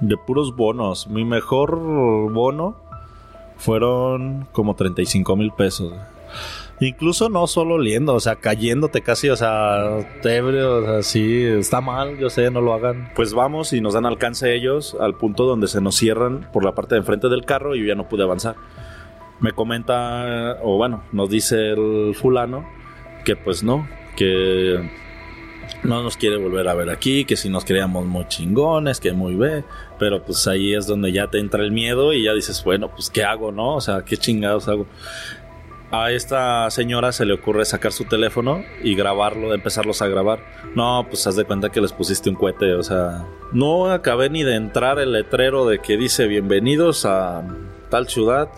De puros bonos. Mi mejor bono fueron como 35 mil pesos. Incluso no solo oliendo, o sea, cayéndote casi, o sea, ebrio, o sea, sí, está mal, yo sé, no lo hagan. Pues vamos y nos dan alcance ellos al punto donde se nos cierran por la parte de enfrente del carro y yo ya no pude avanzar. Me comenta, o bueno, nos dice el fulano que pues no, que no nos quiere volver a ver aquí, que si nos creíamos muy chingones, que muy ve, pero pues ahí es donde ya te entra el miedo y ya dices, bueno, pues ¿qué hago, no? O sea, ¿qué chingados hago? A esta señora se le ocurre sacar su teléfono y grabarlo, empezarlos a grabar. No, pues haz de cuenta que les pusiste un cohete, o sea, no acabé ni de entrar el letrero de que dice bienvenidos a tal ciudad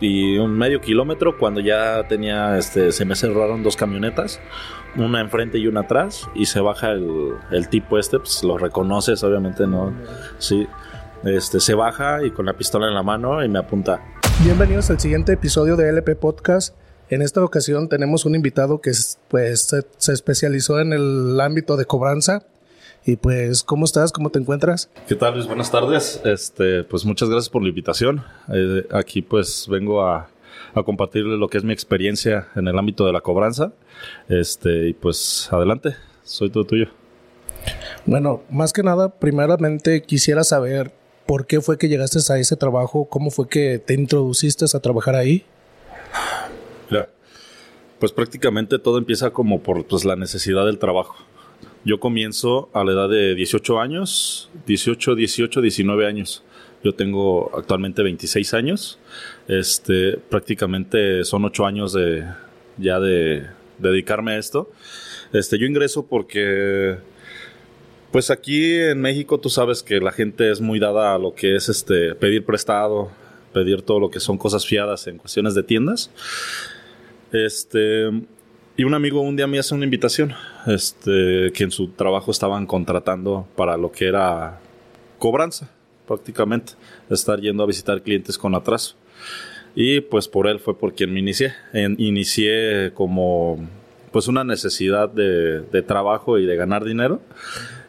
y un medio kilómetro cuando ya tenía, este, se me cerraron dos camionetas una enfrente y una atrás y se baja el, tipo este, pues lo reconoces obviamente, ¿no? Sí, este, se baja y con la pistola en la mano y me apunta. Bienvenidos al siguiente episodio de LP Podcast. En esta ocasión tenemos un invitado que pues se especializó en el ámbito de cobranza. Y pues, ¿cómo estás? ¿Cómo te encuentras? ¿Qué tal, Luis? Buenas tardes. Este, pues muchas gracias por la invitación. Eh, aquí pues vengo a, a compartirle lo que es mi experiencia en el ámbito de la cobranza. Este, y pues adelante, soy todo tuyo. Bueno, más que nada, primeramente quisiera saber por qué fue que llegaste a ese trabajo, cómo fue que te introduciste a trabajar ahí. Mira, pues prácticamente todo empieza como por pues, la necesidad del trabajo. Yo comienzo a la edad de 18 años, 18, 18, 19 años. Yo tengo actualmente 26 años. Este, prácticamente son 8 años de ya de, dedicarme a esto. Este, yo ingreso porque pues aquí en México tú sabes que la gente es muy dada a lo que es este pedir prestado, pedir todo lo que son cosas fiadas en cuestiones de tiendas. Este, y un amigo un día me hace una invitación, este, que en su trabajo estaban contratando para lo que era cobranza prácticamente, estar yendo a visitar clientes con atraso. Y pues por él fue por quien me inicié. inicié como pues una necesidad de, de, trabajo y de ganar dinero.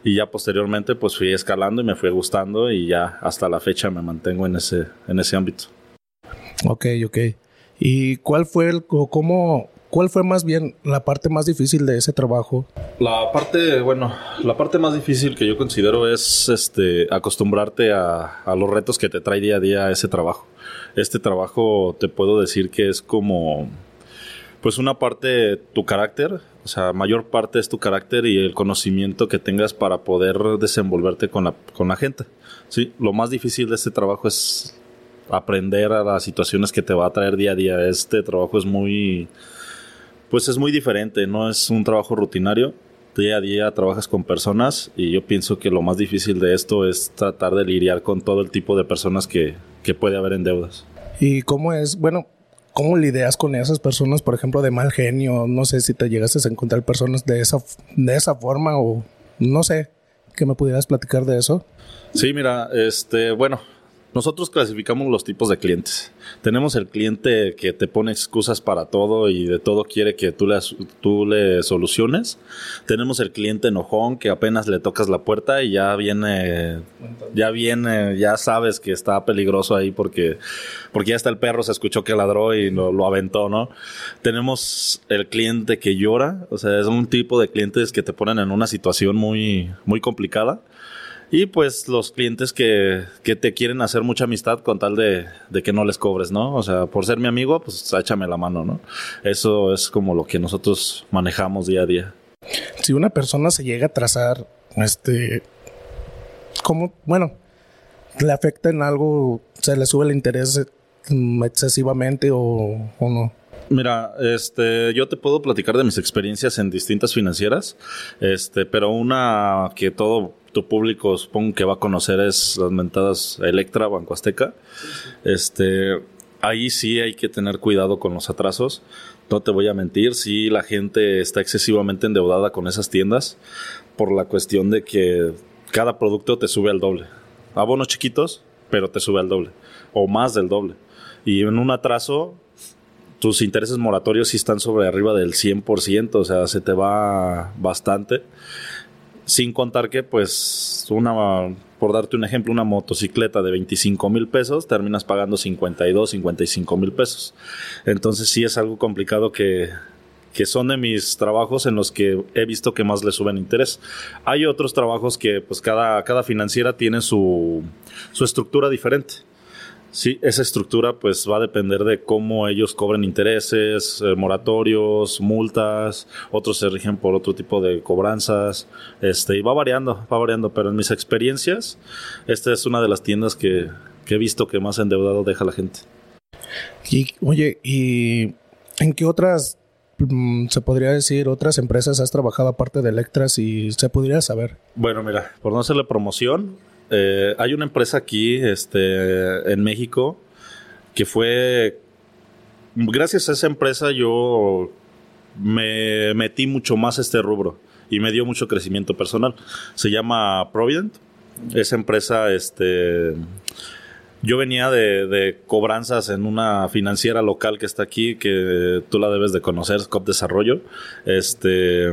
Y ya posteriormente pues fui escalando y me fue gustando y ya hasta la fecha me mantengo en ese, en ese ámbito. Ok, ok. ¿Y cuál fue el, cómo, ¿Cuál fue más bien la parte más difícil de ese trabajo? La parte, bueno, la parte más difícil que yo considero es este acostumbrarte a, a, los retos que te trae día a día ese trabajo. Este trabajo te puedo decir que es como pues una parte tu carácter, o sea, mayor parte es tu carácter y el conocimiento que tengas para poder desenvolverte con la, con la gente. Sí, lo más difícil de este trabajo es aprender a las situaciones que te va a traer día a día. Este trabajo es muy pues es muy diferente, no es un trabajo rutinario. Día a día trabajas con personas y yo pienso que lo más difícil de esto es tratar de lidiar con todo el tipo de personas que, que puede haber en deudas. ¿Y cómo es? Bueno, ¿cómo lidias con esas personas, por ejemplo, de mal genio? No sé si te llegaste a encontrar personas de esa, de esa forma o no sé, que me pudieras platicar de eso. Sí, mira, este, bueno, nosotros clasificamos los tipos de clientes. Tenemos el cliente que te pone excusas para todo y de todo quiere que tú le, tú le soluciones. Tenemos el cliente enojón que apenas le tocas la puerta y ya viene, ya viene, ya sabes que está peligroso ahí porque, porque ya está el perro, se escuchó que ladró y lo, lo aventó, ¿no? Tenemos el cliente que llora, o sea, es un tipo de clientes que te ponen en una situación muy, muy complicada y pues los clientes que, que, te quieren hacer mucha amistad con tal de, de, que no les cobres, ¿no? O sea, por ser mi amigo, pues échame la mano, ¿no? Eso es como lo que nosotros manejamos día a día. Si una persona se llega a trazar, este, ¿cómo, bueno, le afecta en algo, se le sube el interés excesivamente o, o no? Mira, este, yo te puedo platicar de mis experiencias en distintas financieras, este, pero una que todo tu público supongo que va a conocer es las mentadas Electra, Banco Azteca. Este, ahí sí hay que tener cuidado con los atrasos. No te voy a mentir, si la gente está excesivamente endeudada con esas tiendas por la cuestión de que cada producto te sube al doble. Abonos chiquitos, pero te sube al doble o más del doble. Y en un atraso tus intereses moratorios sí están sobre arriba del 100%, o sea, se te va bastante Sin contar que, pues, una, por darte un ejemplo, una motocicleta de 25 mil pesos, terminas pagando 52, 55 mil pesos. Entonces sí es algo complicado que, que son de mis trabajos en los que he visto que más le suben interés. Hay otros trabajos que pues cada, cada financiera tiene su, su estructura diferente. Sí, esa estructura pues va a depender de cómo ellos cobren intereses, eh, moratorios, multas, otros se rigen por otro tipo de cobranzas, este, y va variando, va variando, pero en mis experiencias, esta es una de las tiendas que, que he visto que más endeudado deja la gente. Y, oye, ¿y en qué otras Mm, se podría decir, otras empresas has trabajado aparte de Electras y se podría saber? Bueno, mira, por no hacerle promoción, eh, hay una empresa aquí este, en México que fue, gracias a esa empresa yo me metí mucho más a este rubro y me dio mucho crecimiento personal. Se llama Provident. Esa empresa, este yo venía de, cobranzas en una financiera local que está aquí, que tú la debes de conocer, Scop Desarrollo. Este,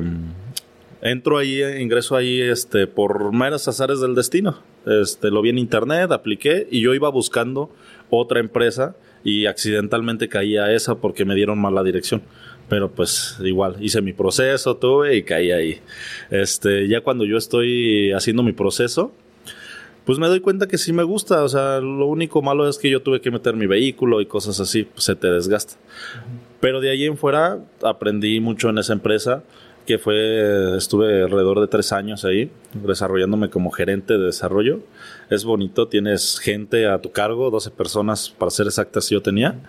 entro ahí, ingreso ahí, este, por meras azares del destino. Este, lo vi en internet, apliqué y yo iba buscando otra empresa y accidentalmente caí a esa porque me dieron mala dirección. Pero pues igual, hice mi proceso, tuve y caí ahí. Este, ya cuando yo estoy haciendo mi proceso, pues me doy cuenta que sí me gusta. O sea, lo único malo es que yo tuve que meter mi vehículo y cosas así, pues se te desgasta. Pero de ahí en fuera aprendí mucho en esa empresa, que fue, estuve alrededor de tres años ahí, desarrollándome como gerente de desarrollo. Es bonito, tienes gente a tu cargo, 12 personas para ser exactas yo tenía.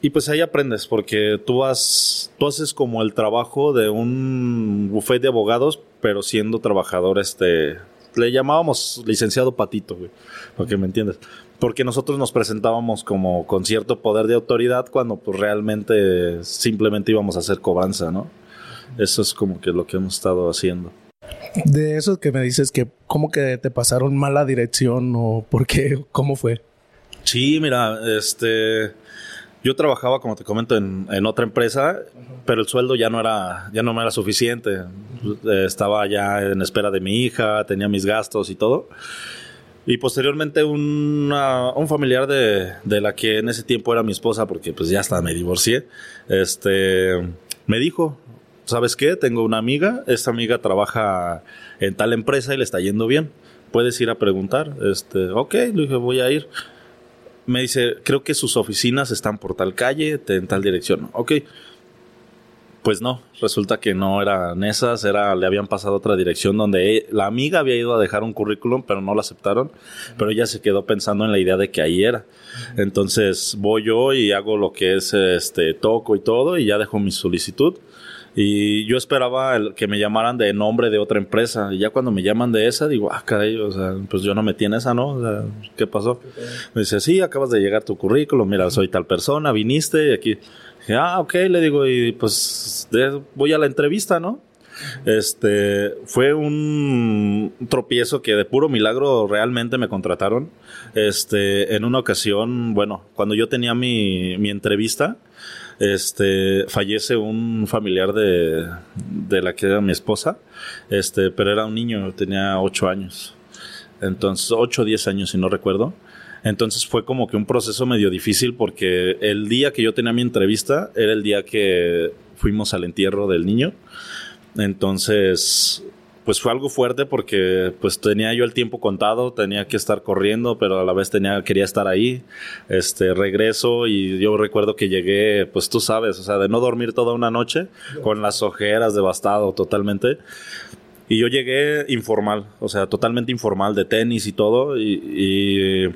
Y pues ahí aprendes, porque tú, has, tú haces como el trabajo de un buffet de abogados, pero siendo trabajador este, le llamábamos licenciado Patito, güey, para me entiendas. Porque nosotros nos presentábamos como con cierto poder de autoridad cuando pues realmente simplemente íbamos a hacer cobranza, ¿no? Eso es como que lo que hemos estado haciendo. De eso que me dices que como que te pasaron mala dirección o por qué, cómo fue. Sí, mira, este yo trabajaba, como te comento, en, en otra empresa, pero el sueldo ya no era, ya no me era suficiente. Estaba ya en espera de mi hija, tenía mis gastos y todo. Y posteriormente un familiar de, de, la que en ese tiempo era mi esposa, porque pues ya hasta me divorcié, este, me dijo, ¿sabes qué? Tengo una amiga, esta amiga trabaja en tal empresa y le está yendo bien. Puedes ir a preguntar. Este, ok, le dije, voy a ir me dice, creo que sus oficinas están por tal calle, en tal dirección. Ok. Pues no, resulta que no eran esas, era, le habían pasado otra dirección donde e, la amiga había ido a dejar un currículum, pero no lo aceptaron, pero ella se quedó pensando en la idea de que ahí era. Entonces voy yo y hago lo que es este toco y todo y ya dejo mi solicitud y yo esperaba que me llamaran de nombre de otra empresa. Y ya cuando me llaman de esa, digo, ah, caray, o sea, pues yo no metí en esa, ¿no? O sea, ¿qué pasó? Me dice, sí, acabas de llegar tu currículum, mira, soy tal persona, viniste y aquí. Dije, ah, ok, le digo, y pues voy a la entrevista, ¿no? Este fue un tropiezo que de puro milagro realmente me contrataron. Este, en una ocasión, bueno, cuando yo tenía mi, mi entrevista, este, fallece un familiar de, de la que era mi esposa, este, pero era un niño, tenía ocho años. Entonces, ocho o diez años, si no recuerdo. Entonces fue como que un proceso medio difícil porque el día que yo tenía mi entrevista era el día que fuimos al entierro del niño. Entonces, pues fue algo fuerte porque pues tenía yo el tiempo contado, tenía que estar corriendo, pero a la vez tenía quería estar ahí. Este, regreso y yo recuerdo que llegué, pues tú sabes, o sea, de no dormir toda una noche con las ojeras devastado totalmente. Y yo llegué informal, o sea, totalmente informal de tenis y todo y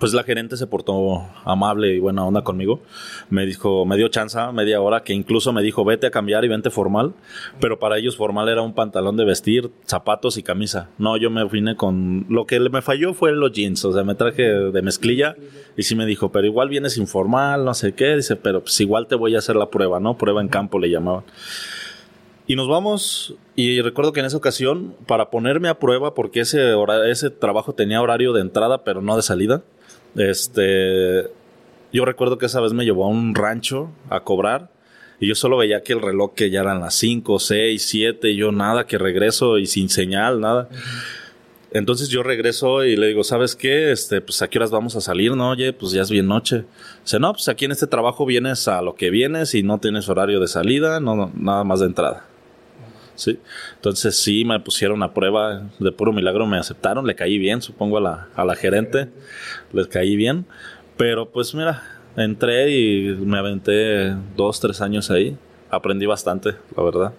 pues la gerente se portó amable y buena onda conmigo. Me dijo, me dio chance media hora, que incluso me dijo, vete a cambiar y vente formal. Pero para ellos formal era un pantalón de vestir, zapatos y camisa. No, yo me vine con... Lo que me falló fue los jeans, o sea, me traje de mezclilla y sí me dijo, pero igual vienes informal, no sé qué. Dice, pero pues igual te voy a hacer la prueba, ¿no? Prueba en campo le llamaban. Y nos vamos, y recuerdo que en esa ocasión, para ponerme a prueba, porque ese, ese trabajo tenía horario de entrada, pero no de salida, este, yo recuerdo que esa vez me llevó a un rancho a cobrar Y yo solo veía que el reloj que ya eran las 5, 6, 7, yo nada, que regreso y sin señal, nada. Entonces yo regreso y le digo, ¿sabes qué? Este, pues a qué horas vamos a salir, ¿no? Oye, pues ya es bien noche. Dice, no, pues aquí en este trabajo vienes a lo que vienes y no tienes horario de salida, no, nada más de entrada. Sí. Entonces sí me pusieron a prueba, de puro milagro me aceptaron, le caí bien, supongo a la, a la gerente, les caí bien. Pero pues mira, entré y me aventé dos, tres años ahí. Aprendí bastante, la verdad.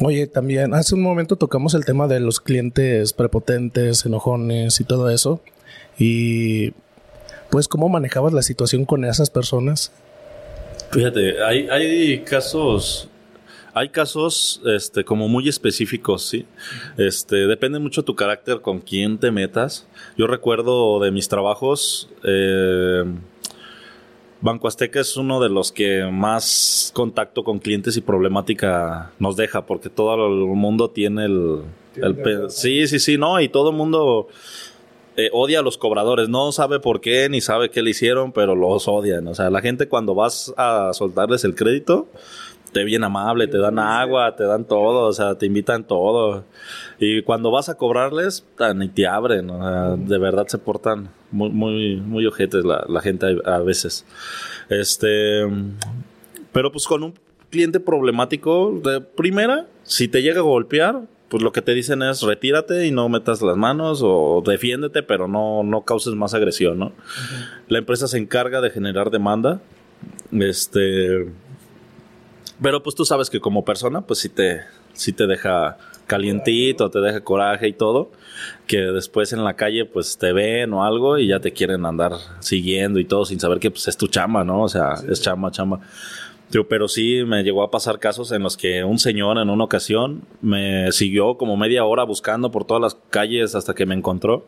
Oye, también hace un momento tocamos el tema de los clientes prepotentes, enojones y todo eso. Y pues, ¿cómo manejabas la situación con esas personas? Fíjate, hay, hay casos, hay casos, este, como muy específicos, sí. Este, depende mucho tu carácter con quién te metas. Yo recuerdo de mis trabajos, eh, Banco Azteca es uno de los que más contacto con clientes y problemática nos deja, porque todo el mundo tiene el... sí, sí, sí, no, y todo el mundo eh, odia a los cobradores, no sabe por qué ni sabe qué le hicieron, pero los odian. O sea, la gente cuando vas a soltarles el crédito, te bien amable, te dan agua, te dan todo, o sea, te invitan todo. Y cuando vas a cobrarles, ni te abren, de verdad se portan muy, muy, muy ojetes la, la gente a, veces. Este, pero pues con un cliente problemático, de primera, si te llega a golpear, pues lo que te dicen es retírate y no metas las manos o defiéndete, pero no, no causes más agresión, ¿no? La empresa se encarga de generar demanda. Este, pero pues tú sabes que como persona, pues sí te, sí te deja calientito, te deja coraje y todo, que después en la calle pues te ven o algo y ya te quieren andar siguiendo y todo sin saber que pues es tu chamba, ¿no? O sea, es chamba, chamba pero sí me llegó a pasar casos en los que un señor en una ocasión me siguió como media hora buscando por todas las calles hasta que me encontró.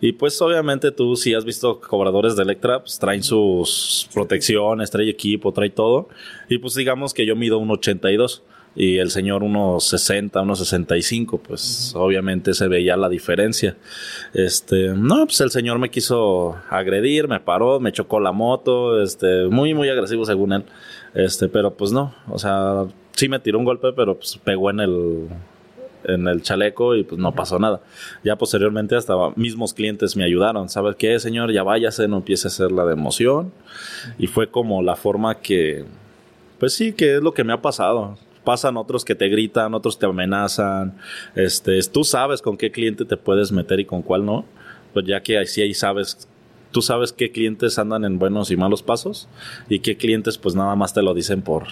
Y pues obviamente tú si has visto cobradores de Electra, pues traen sus protecciones, trae equipo, trae todo. Y pues digamos que yo mido un 82 y el señor unos 60, unos 65, pues obviamente se veía la diferencia. Este, no, pues el señor me quiso agredir, me paró, me chocó la moto, este, muy muy agresivo según él. Este, pero pues no, o sea, sí me tiró un golpe, pero pues pegó en el en el chaleco y pues no pasó nada. Ya posteriormente hasta mismos clientes me ayudaron, ¿sabes qué, señor? Ya váyase, no empiece a hacer la de emoción. Y fue como la forma que pues sí, que es lo que me ha pasado. Pasan otros que te gritan, otros te amenazan. Este, tú sabes con qué cliente te puedes meter y con cuál no. Pues ya que sí ahí sabes tú sabes qué clientes andan en buenos y malos pasos y qué clientes pues nada más te lo dicen por,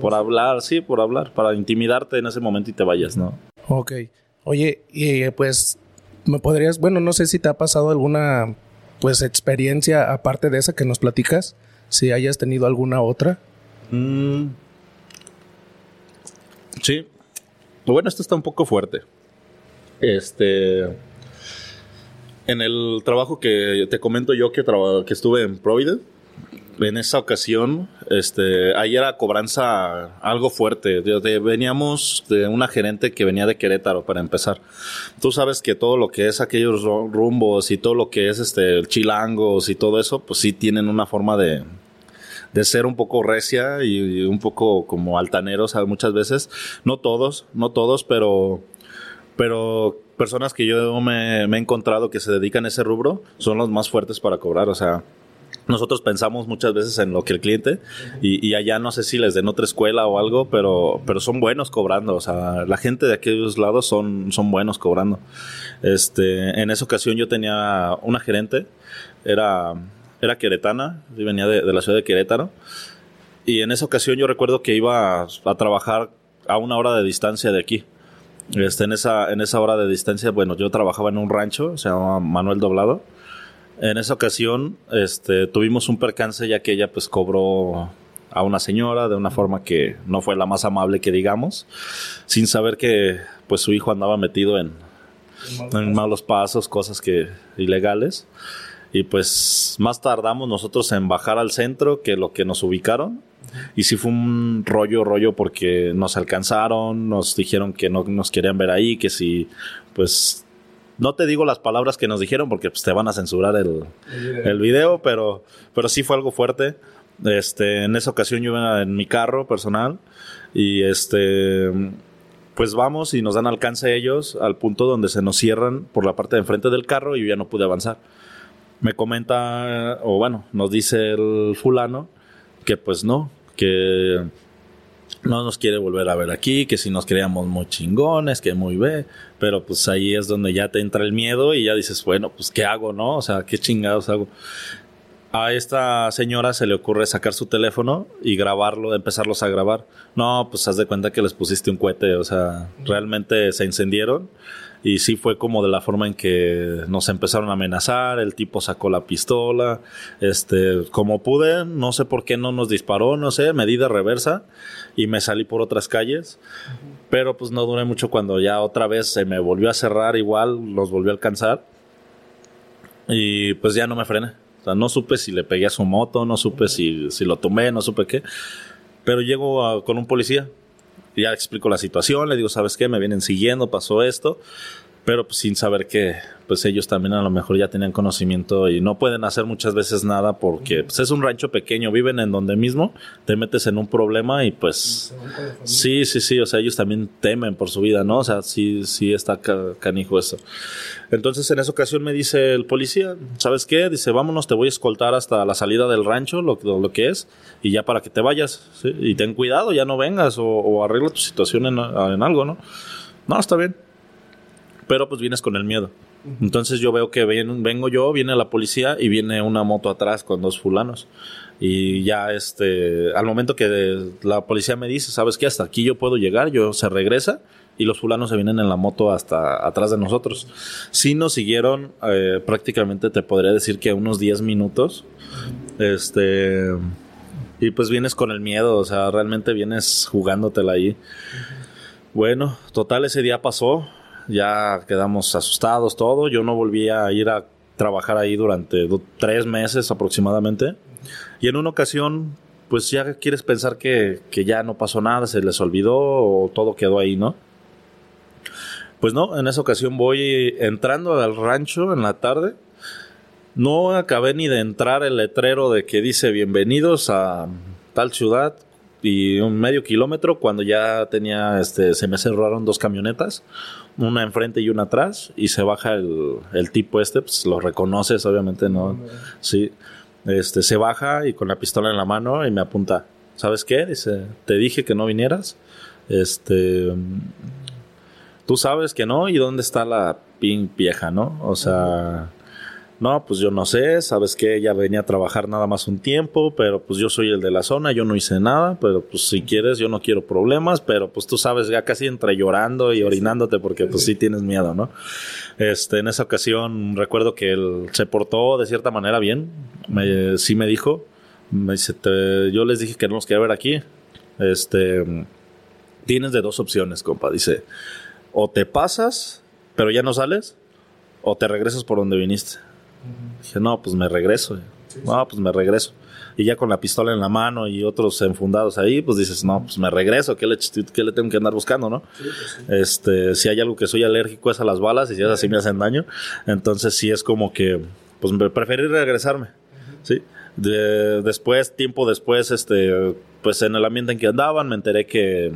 por hablar, sí, por hablar, para intimidarte en ese momento y te vayas, ¿no? Ok. Oye, y pues me podrías, bueno, no sé si te ha pasado alguna pues experiencia aparte de esa que nos platicas, si hayas tenido alguna otra. Mm. Sí. Bueno, esto está un poco fuerte. Este en el trabajo que te comento yo que, que estuve en Provident, en esa ocasión, este, ahí era cobranza algo fuerte. veníamos de una gerente que venía de Querétaro para empezar. Tú sabes que todo lo que es aquellos rumbos y todo lo que es este chilangos y todo eso, pues sí tienen una forma de, de ser un poco recia y, un poco como altaneros muchas veces. No todos, no todos, pero, pero personas que yo me, he encontrado que se dedican a ese rubro son los más fuertes para cobrar. O sea, nosotros pensamos muchas veces en lo que el cliente y, allá no sé si les den otra escuela o algo, pero, pero son buenos cobrando. O sea, la gente de aquellos lados son, son buenos cobrando. Este, en esa ocasión yo tenía una gerente, era, era queretana, venía de, la ciudad de Querétaro. Y en esa ocasión yo recuerdo que iba a trabajar a una hora de distancia de aquí. Este, en, esa, en esa hora de distancia, bueno, yo trabajaba en un rancho, se llama Manuel Doblado. En esa ocasión este, tuvimos un percance ya que ella pues cobró a una señora de una forma que no fue la más amable que digamos, sin saber que pues su hijo andaba metido en, en malos pasos, cosas que ilegales. Y pues más tardamos nosotros en bajar al centro que lo que nos ubicaron. Y sí fue un rollo, rollo, porque nos alcanzaron, nos dijeron que no nos querían ver ahí, que si, pues, no te digo las palabras que nos dijeron porque pues, te van a censurar el, el, video. pero, pero sí fue algo fuerte. Este, en esa ocasión yo iba en mi carro personal y este, pues vamos y nos dan alcance ellos al punto donde se nos cierran por la parte de enfrente del carro y yo ya no pude avanzar. Me comenta, o bueno, nos dice el fulano que pues no, que no nos quiere volver a ver aquí, que si nos creíamos muy chingones, que muy ve, pero pues ahí es donde ya te entra el miedo y ya dices, bueno, pues ¿qué hago, no? O sea, ¿qué chingados hago? A esta señora se le ocurre sacar su teléfono y grabarlo, empezarlos a grabar. No, pues haz de cuenta que les pusiste un cohete, o sea, realmente se incendieron y sí fue como de la forma en que nos empezaron a amenazar, el tipo sacó la pistola, este, como pude, no sé por qué no nos disparó, no sé, medida reversa y me salí por otras calles, pero pues no duré mucho cuando ya otra vez se me volvió a cerrar igual, los volvió a alcanzar y pues ya no me frené. O sea, no supe si le pegué a su moto, no supe si, si lo tomé, no supe qué. Pero llego con un policía ya explico la situación, le digo, ¿sabes qué? Me vienen siguiendo, pasó esto, pero pues sin saber que pues ellos también a lo mejor ya tenían conocimiento y no pueden hacer muchas veces nada porque pues, es un rancho pequeño, viven en donde mismo, te metes en un problema y pues sí, sí, sí, o sea, ellos también temen por su vida, ¿no? O sea, sí, sí está canijo eso. Entonces en esa ocasión me dice el policía, ¿sabes qué? Dice, vámonos, te voy a escoltar hasta la salida del rancho, lo, lo que es, y ya para que te vayas, y ten cuidado, ya no vengas o, arregla tu situación en, en algo, ¿no? No, está bien. Pero pues vienes con el miedo. Entonces yo veo que vengo yo, viene la policía y viene una moto atrás con dos fulanos. Y ya este, al momento que la policía me dice, ¿sabes qué? Hasta aquí yo puedo llegar, yo se regresa y los fulanos se vienen en la moto hasta atrás de nosotros. Sí nos siguieron eh, prácticamente, te podría decir que unos 10 minutos. Este, y pues vienes con el miedo, o sea, realmente vienes jugándotela ahí. Bueno, total, ese día pasó ya quedamos asustados, todo. Yo no volví a ir a trabajar ahí durante tres meses aproximadamente. Y en una ocasión, pues ya quieres pensar que, que ya no pasó nada, se les olvidó o todo quedó ahí, ¿no? Pues no, en esa ocasión voy entrando al rancho en la tarde. No acabé ni de entrar el letrero de que dice bienvenidos a tal ciudad y un medio kilómetro cuando ya tenía, este, se me cerraron dos camionetas, una enfrente y una atrás, y se baja el, el tipo este, pues lo reconoces, obviamente, ¿no? Sí, este, se baja y con la pistola en la mano y me apunta, ¿sabes qué? Dice, te dije que no vinieras, este, tú sabes que no, y dónde está la pin vieja, ¿no? O sea... No, pues yo no sé, sabes que ella venía a trabajar nada más un tiempo, pero pues yo soy el de la zona, yo no hice nada, pero pues si quieres yo no quiero problemas, pero pues tú sabes ya casi entre llorando y orinándote porque pues sí tienes miedo, ¿no? Este, en esa ocasión recuerdo que él se portó de cierta manera bien, me, sí me dijo, me dice, yo les dije que no nos quería ver aquí, este, tienes de dos opciones, compa, dice, o te pasas, pero ya no sales, o te regresas por donde viniste. Dije, no, pues me regreso. no, pues me regreso. Y ya con la pistola en la mano y otros enfundados ahí, pues dices, no, pues me regreso, ¿qué le, qué le tengo que andar buscando, no? Pues este, si hay algo que soy alérgico es a las balas y si es así me hacen daño, entonces sí es como que, pues preferí regresarme, ¿sí? después, tiempo después, este, pues en el ambiente en que andaban me enteré que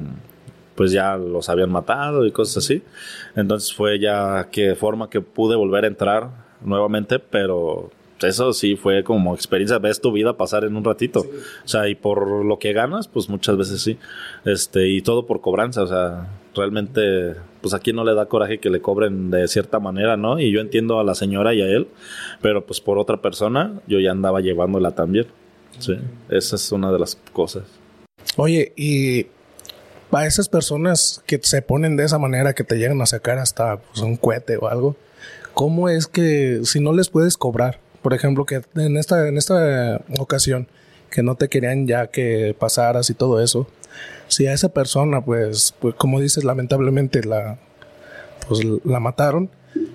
pues ya los habían matado y cosas así. Entonces fue ya que forma que pude volver a entrar nuevamente, pero eso sí fue como experiencia, ves tu vida pasar en un ratito. O sea, y por lo que ganas, pues muchas veces sí. Este, y todo por cobranza, o sea, realmente, pues aquí no le da coraje que le cobren de cierta manera, ¿no? Y yo entiendo a la señora y a él, pero pues por otra persona, yo ya andaba llevándola también. Sí, esa es una de las cosas. Oye, y a esas personas que se ponen de esa manera, que te llegan a sacar hasta pues, un cohete o algo, ¿cómo es que si no les puedes cobrar? Por ejemplo, que en esta, en esta ocasión, que no te querían ya que pasaras y todo eso, si a esa persona, pues, pues como dices, lamentablemente la, pues, la mataron,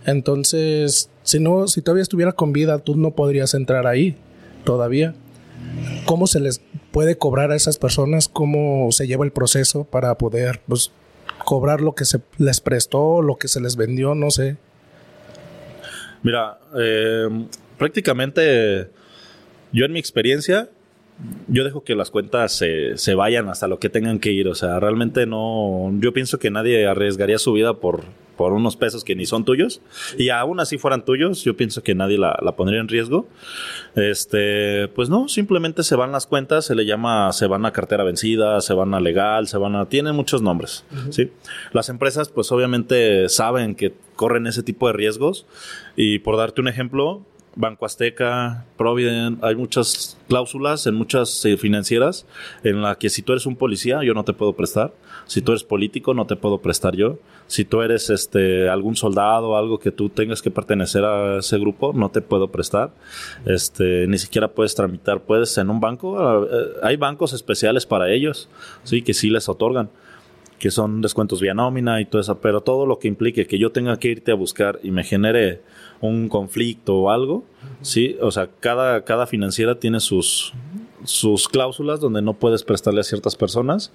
entonces, si no, si todavía estuviera con vida, tú no podrías entrar ahí todavía. ¿Cómo se les puede cobrar a esas personas? ¿Cómo se lleva el proceso para poder pues, cobrar lo que se les prestó, lo que se les vendió? No sé. Mira, eh, prácticamente yo en mi experiencia, yo dejo que las cuentas se, se vayan hasta lo que tengan que ir. O sea, realmente no. Yo pienso que nadie arriesgaría su vida por, por unos pesos que ni son tuyos. Y aún así fueran tuyos, yo pienso que nadie la, la, pondría en riesgo. Este, pues no, simplemente se van las cuentas, se le llama, se van a cartera vencida, se van a legal, se van a. Tienen muchos nombres. ¿sí? Las empresas, pues obviamente saben que corren ese tipo de riesgos. Y por darte un ejemplo, Banco Azteca, Provident, hay muchas cláusulas en muchas eh, financieras en la que si tú eres un policía yo no te puedo prestar, si tú eres político no te puedo prestar yo, si tú eres este algún soldado algo que tú tengas que pertenecer a ese grupo no te puedo prestar, este ni siquiera puedes tramitar, puedes en un banco, eh, hay bancos especiales para ellos, sí que sí les otorgan que son descuentos vía nómina y todo eso, pero todo lo que implique que yo tenga que irte a buscar y me genere un conflicto o algo, sí, o sea, cada, cada financiera tiene sus, sus cláusulas donde no puedes prestarle a ciertas personas.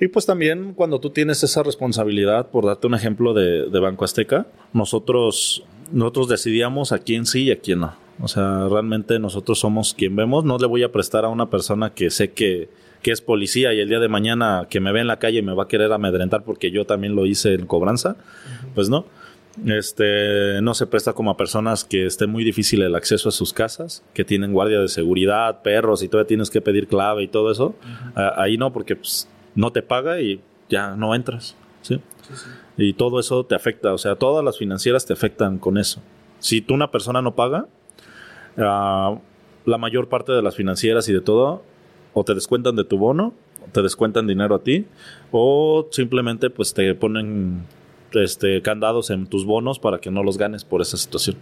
Y pues también cuando tú tienes esa responsabilidad, por darte un ejemplo de, de Banco Azteca, nosotros, nosotros decidíamos a quién sí y a quién no. O sea, realmente nosotros somos quien vemos. No le voy a prestar a una persona que sé que, que es policía y el día de mañana que me ve en la calle me va a querer amedrentar porque yo también lo hice en cobranza. Pues no. Este no se presta como a personas que esté muy difícil el acceso a sus casas, que tienen guardia de seguridad, perros y todavía tienes que pedir clave y todo eso. Ahí no, porque pues, no te paga y ya no entras. ¿sí? Y todo eso te afecta, o sea, todas las financieras te afectan con eso. Si tú una persona no paga, uh, la mayor parte de las financieras y de todo, o te descuentan de tu bono, te descuentan dinero a ti, o simplemente pues te ponen este, candados en tus bonos para que no los ganes por esa situación.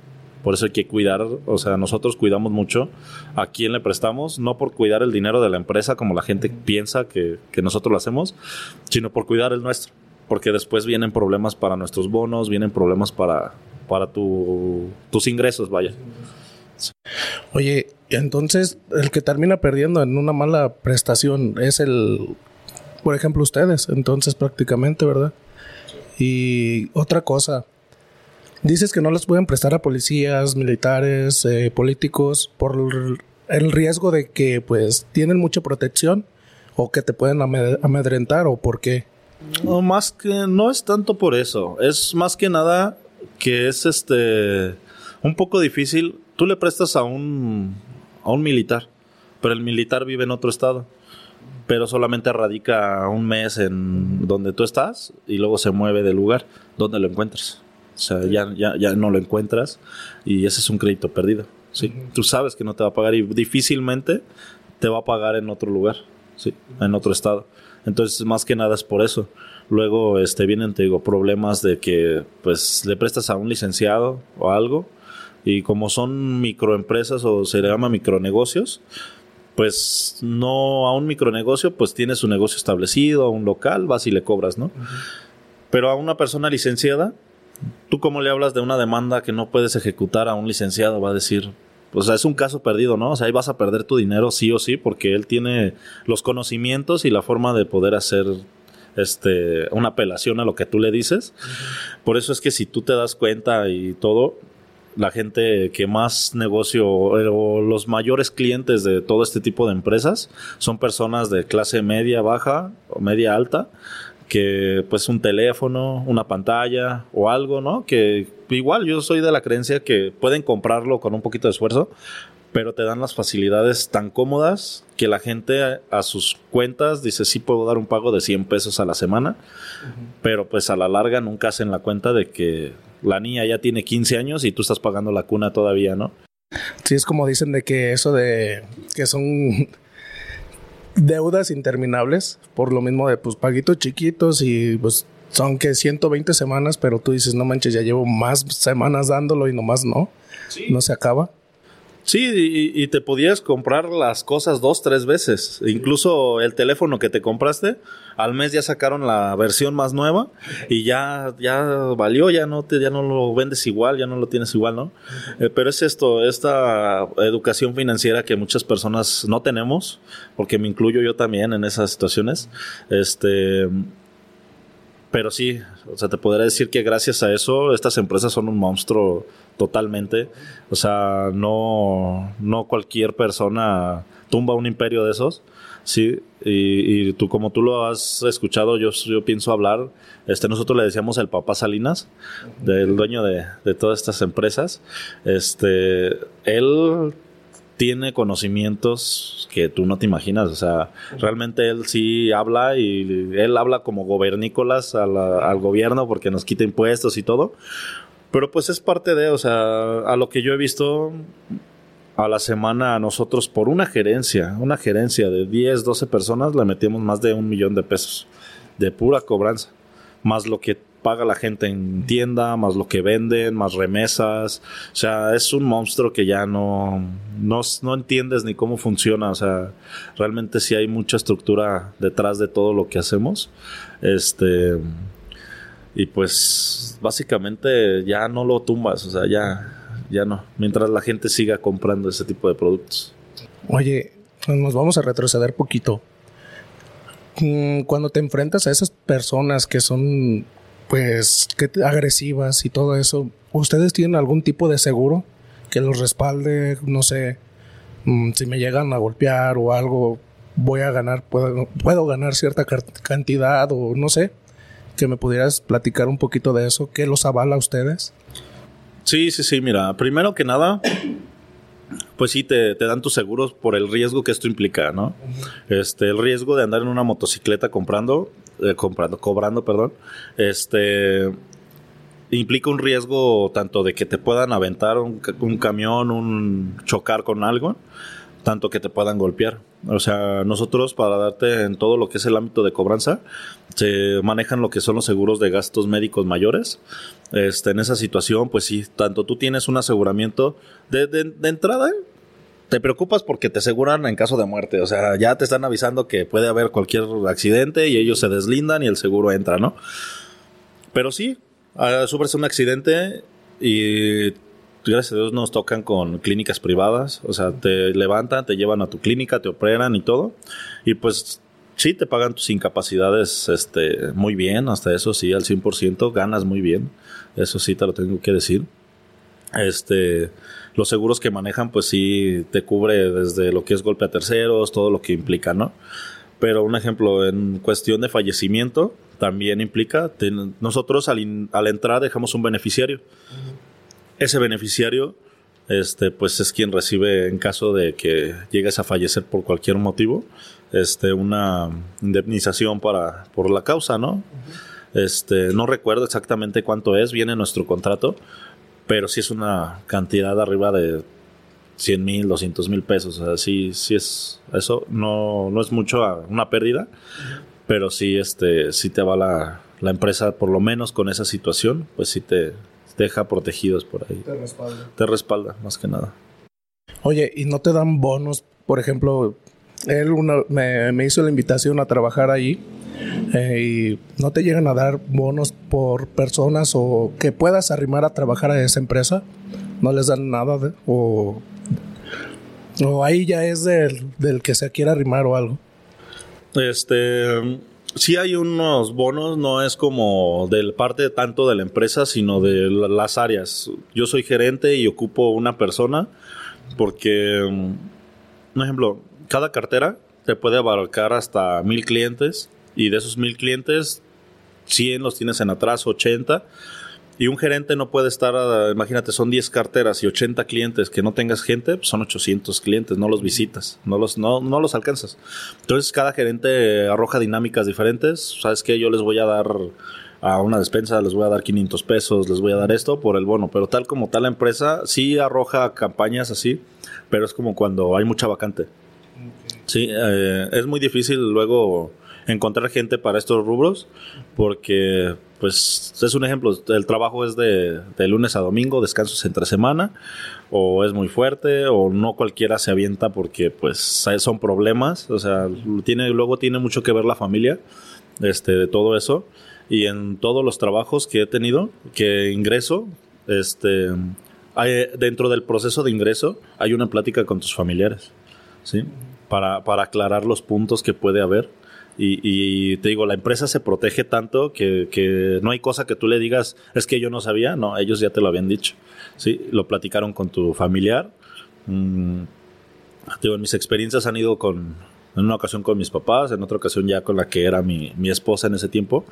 Por eso hay que cuidar, o sea, nosotros cuidamos mucho a quién le prestamos, no por cuidar el dinero de la empresa como la gente piensa que, que nosotros lo hacemos, sino por cuidar el nuestro. Porque después vienen problemas para nuestros bonos, vienen problemas para, para tu, tus ingresos, vaya. Oye, entonces el que termina perdiendo en una mala prestación es el, por ejemplo, ustedes, entonces prácticamente, ¿verdad? Y otra cosa, dices que no les pueden prestar a policías, militares, eh, políticos por el riesgo de que pues tienen mucha protección o que te pueden amedrentar o por qué. No, más que no es tanto por eso, es más que nada que es este un poco difícil. Tú le prestas a un a un militar, pero el militar vive en otro estado pero solamente radica un mes en donde tú estás y luego se mueve del lugar donde lo encuentras. O sea, ya, ya, ya no lo encuentras y ese es un crédito perdido. ¿sí? Tú sabes que no te va a pagar y difícilmente te va a pagar en otro lugar, ¿sí? en otro estado. Entonces, más que nada es por eso. Luego este, vienen, te digo, problemas de que pues le prestas a un licenciado o algo y como son microempresas o se le llama micronegocios, pues no a un micronegocio, pues tiene su negocio establecido, a un local, vas y le cobras, ¿no? Pero a una persona licenciada, ¿tú cómo le hablas de una demanda que no puedes ejecutar a un licenciado? Va a decir, o sea, es un caso perdido, ¿no? O sea, ahí vas a perder tu dinero sí o sí porque él tiene los conocimientos y la forma de poder hacer este una apelación a lo que tú le dices. Por eso es que si tú te das cuenta y todo, la gente que más negocio o los mayores clientes de todo este tipo de empresas son personas de clase media, baja o media alta que pues un teléfono, una pantalla o algo, ¿no? Que igual yo soy de la creencia que pueden comprarlo con un poquito de esfuerzo, pero te dan las facilidades tan cómodas que la gente a sus cuentas dice sí puedo dar un pago de 100 pesos a la semana, pero pues a la larga nunca hacen la cuenta de que la niña ya tiene 15 años y tú estás pagando la cuna todavía, ¿no? Sí, es como dicen de que eso de que son deudas interminables por lo mismo de pues paguitos chiquitos y pues son que 120 semanas, pero tú dices, no manches, ya llevo más semanas dándolo y nomás no, no se acaba. Sí, y, te podías comprar las cosas dos, tres veces. Incluso el teléfono que te compraste, al mes ya sacaron la versión más nueva y ya, ya valió, ya no te, ya no lo vendes igual, ya no lo tienes igual, ¿no? Eh, pero es esto, esta educación financiera que muchas personas no tenemos, porque me incluyo yo también en esas situaciones. Este pero sí, o sea, te podría decir que gracias a eso estas empresas son un monstruo totalmente. O sea, no, no cualquier persona tumba un imperio de esos. Sí, y, tú, como tú lo has escuchado, yo, yo pienso hablar, este, nosotros le decíamos el papá Salinas, del dueño de, de todas estas empresas. Este, él tiene conocimientos que tú no te imaginas. O sea, realmente él sí habla y él habla como gobernícolas al gobierno porque nos quita impuestos y todo. Pero pues es parte de, o sea, a lo que yo he visto a la semana a nosotros por una gerencia, una gerencia de 10, 12 personas, le metimos más de un millón de pesos de pura cobranza. Más lo que paga la gente en tienda, más lo que venden, más remesas. O sea, es un monstruo que ya no, no, no entiendes ni cómo funciona. O sea, realmente sí hay mucha estructura detrás de todo lo que hacemos. Este. Y pues básicamente ya no lo tumbas, o sea, ya, ya no. Mientras la gente siga comprando ese tipo de productos. Oye, nos vamos a retroceder poquito. Mm, cuando te enfrentas a esas personas que son pues que agresivas y todo eso, ¿ustedes tienen algún tipo de seguro que los respalde? No sé, mm, si me llegan a golpear o algo, voy a ganar, puedo, puedo ganar cierta cantidad o no sé, que me pudieras platicar un poquito de eso, ¿qué los avala a ustedes? Sí, sí, sí, mira, primero que nada, pues sí, te, te, dan tus seguros por el riesgo que esto implica, ¿no? Este, el riesgo de andar en una motocicleta comprando, eh, comprando, cobrando, perdón, este, implica un riesgo tanto de que te puedan aventar un, un camión, un chocar con algo, tanto que te puedan golpear. O sea, nosotros para darte en todo lo que es el ámbito de cobranza, se manejan lo que son los seguros de gastos médicos mayores. Este, en esa situación, pues sí, tanto tú tienes un aseguramiento de, de, de entrada, te preocupas porque te aseguran en caso de muerte. O sea, ya te están avisando que puede haber cualquier accidente y ellos se deslindan y el seguro entra, ¿no? Pero sí, uh, sufres un accidente y gracias a Dios nos tocan con clínicas privadas, o sea, te levantan, te llevan a tu clínica, te operan y todo, y pues sí, te pagan tus incapacidades este, muy bien, hasta eso sí, al 100%, ganas muy bien, eso sí te lo tengo que decir. Este, los seguros que manejan, pues sí, te cubre desde lo que es golpe a terceros, todo lo que implica, ¿no? Pero un ejemplo, en cuestión de fallecimiento, también implica, nosotros al, al entrar dejamos un beneficiario. Ese beneficiario este pues es quien recibe en caso de que llegues a fallecer por cualquier motivo este una indemnización para por la causa no este no recuerdo exactamente cuánto es viene nuestro contrato pero sí es una cantidad arriba de 100 mil 200 mil pesos o sea sí sí es eso no no es mucho una pérdida pero sí este sí te va la, la empresa por lo menos con esa situación pues sí te deja protegidos por ahí. Te respalda. Te respalda, más que nada. Oye, ¿y no te dan bonos? Por ejemplo, él me, hizo la invitación a trabajar ahí eh, y no te llegan a dar bonos por personas o que puedas arrimar a trabajar a esa empresa. No les dan nada o, o ahí ya es del, del que se quiera arrimar o algo. Este sí hay unos bonos, no es como del parte tanto de la empresa, sino de las áreas. Yo soy gerente y ocupo una persona porque, un mm, ejemplo, cada cartera te puede abarcar hasta mil clientes y de esos mil clientes, 100 los tienes en atrás, 80 y un gerente no puede estar, imagínate, son 10 carteras y 80 clientes que no tengas gente, pues son 800 clientes, no los visitas, no los, no, no los alcanzas. Entonces cada gerente arroja dinámicas diferentes. ¿Sabes qué? Yo les voy a dar a una despensa, les voy a dar 500 pesos, les voy a dar esto por el bono. Pero tal como tal la empresa, sí arroja campañas así, pero es como cuando hay mucha vacante. Sí, eh, es muy difícil luego encontrar gente para estos rubros porque pues es un ejemplo, el trabajo es de, lunes a domingo, descansos entre semana, o es muy fuerte, o no cualquiera se avienta porque pues son problemas, o sea, tiene, luego tiene mucho que ver la familia, este, de todo eso, y en todos los trabajos que he tenido, que ingreso, este, hay, dentro del proceso de ingreso hay una plática con tus familiares, ¿sí? Para, para aclarar los puntos que puede haber Y, te digo, la empresa se protege tanto que, no hay cosa que tú le digas, es que yo no sabía, no, ellos ya te lo habían dicho. ¿sí? Lo platicaron con tu familiar. Mm, digo, mis experiencias han ido con, en una ocasión con mis papás, en otra ocasión ya con la que era mi, mi esposa en ese tiempo,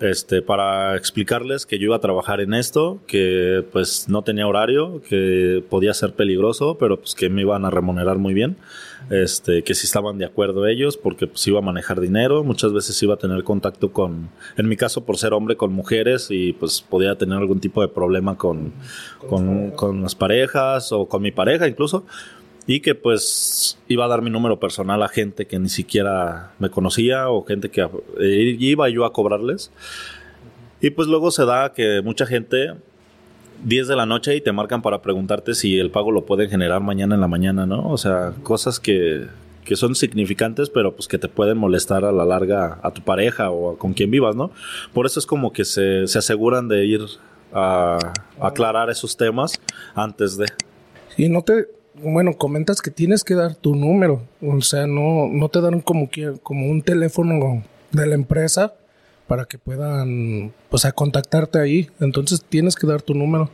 este, para explicarles que yo iba a trabajar en esto, que pues no tenía horario, que podía ser peligroso, pero pues que me iban a remunerar muy bien, este, que si estaban de acuerdo ellos, porque pues iba a manejar dinero, muchas veces iba a tener contacto con, en mi caso por ser hombre, con mujeres y pues podía tener algún tipo de problema con, con, con las parejas o con mi pareja incluso y que pues iba a dar mi número personal a gente que ni siquiera me conocía o gente que eh, iba yo a cobrarles. Y pues luego se da que mucha gente 10 de la noche y te marcan para preguntarte si el pago lo pueden generar mañana en la mañana, ¿no? O sea, cosas que, que son significantes, pero pues que te pueden molestar a la larga a tu pareja o con quien vivas, ¿no? Por eso es como que se, se aseguran de ir a, a aclarar esos temas antes de. Y no te, bueno, comentas que tienes que dar tu número, o sea, no, no te dan como, que, como un teléfono de la empresa para que puedan, pues, a contactarte ahí, entonces tienes que dar tu número,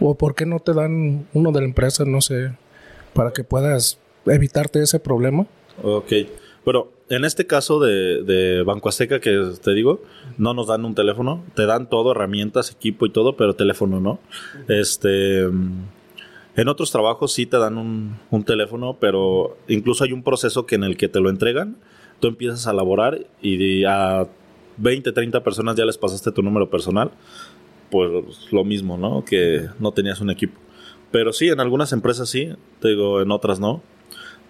o por qué no te dan uno de la empresa, no sé, para que puedas evitarte ese problema. Ok, pero en este caso de, de Banco Azteca que te digo, no nos dan un teléfono, te dan todo, herramientas, equipo y todo, pero teléfono no. Este en otros trabajos sí te dan un, teléfono, pero incluso hay un proceso que en el que te lo entregan, tú empiezas a laborar y a 20, 30 personas ya les pasaste tu número personal, pues lo mismo, ¿no? Que no tenías un equipo. Pero sí, en algunas empresas sí, te digo, en otras no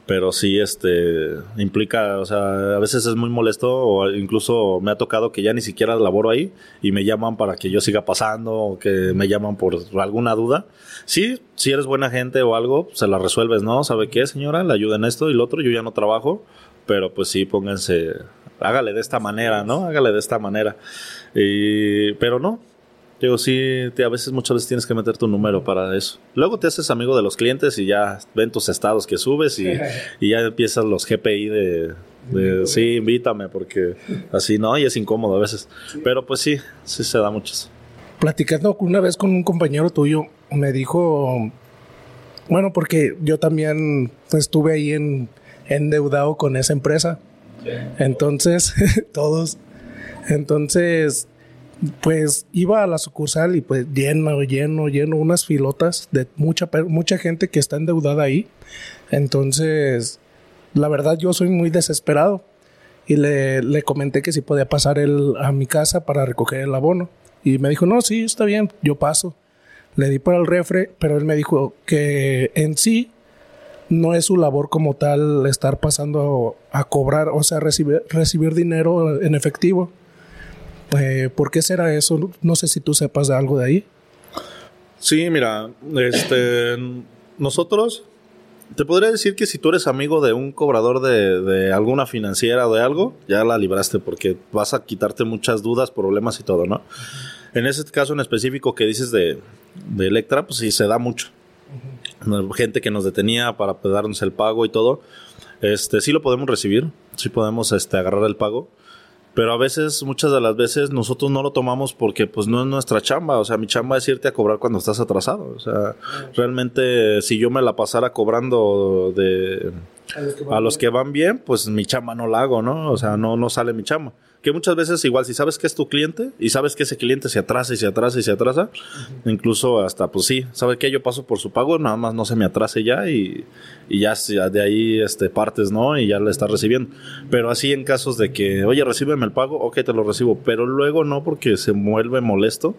pero sí este implica, o sea, a veces es muy molesto o incluso me ha tocado que ya ni siquiera laboro ahí y me llaman para que yo siga pasando o que me llaman por alguna duda. Sí, si eres buena gente o algo, se la resuelves, ¿no? ¿Sabe qué, señora? Le ayuda en esto y lo otro, yo ya no trabajo, pero pues sí, pónganse, hágale de esta manera, ¿no? Hágale de esta manera. Y, pero no, Digo, sí, a veces, muchas veces tienes que meter tu número para eso. Luego te haces amigo de los clientes y ya ven tus estados que subes y, ya empiezas los GPI de, sí, invítame, porque así no, y es incómodo a veces. Pero pues sí, sí se da muchos. Platicando una vez con un compañero tuyo, me dijo, bueno, porque yo también estuve ahí en, endeudado con esa empresa. Entonces, todos. Entonces, pues iba a la sucursal y pues lleno, lleno, lleno, unas filotas de mucha, mucha gente que está endeudada ahí. Entonces, la verdad yo soy muy desesperado y le, le comenté que si podía pasar él a mi casa para recoger el abono. Y me dijo, no, sí, está bien, yo paso. Le di para el refre, pero él me dijo que en sí no es su labor como tal estar pasando a, cobrar, o sea, recibir, recibir dinero en efectivo eh, ¿Por qué será eso? No sé si tú sepas de algo de ahí. Sí, mira, este, nosotros, te podría decir que si tú eres amigo de un cobrador de, alguna financiera o de algo, ya la libraste porque vas a quitarte muchas dudas, problemas y todo, ¿no? En ese caso en específico que dices de, de Electra, pues sí se da mucho. Gente que nos detenía para darnos el pago y todo. Este, sí lo podemos recibir, sí podemos este, agarrar el pago pero a veces, muchas de las veces, nosotros no lo tomamos porque pues no es nuestra chamba. O sea, mi chamba es irte a cobrar cuando estás atrasado. O sea, realmente si yo me la pasara cobrando de a los que van bien, pues mi chamba no la hago, ¿no? O sea, no, no sale mi chamba que muchas veces igual si sabes que es tu cliente y sabes que ese cliente se atrasa y se atrasa y se atrasa, incluso hasta pues sí, sabe que yo paso por su pago, nada más no se me atrase ya y, y ya, de ahí este partes, ¿no? Y ya le estás recibiendo. Pero así en casos de que, oye, recíbeme el pago, ok, te lo recibo, pero luego no porque se vuelve molesto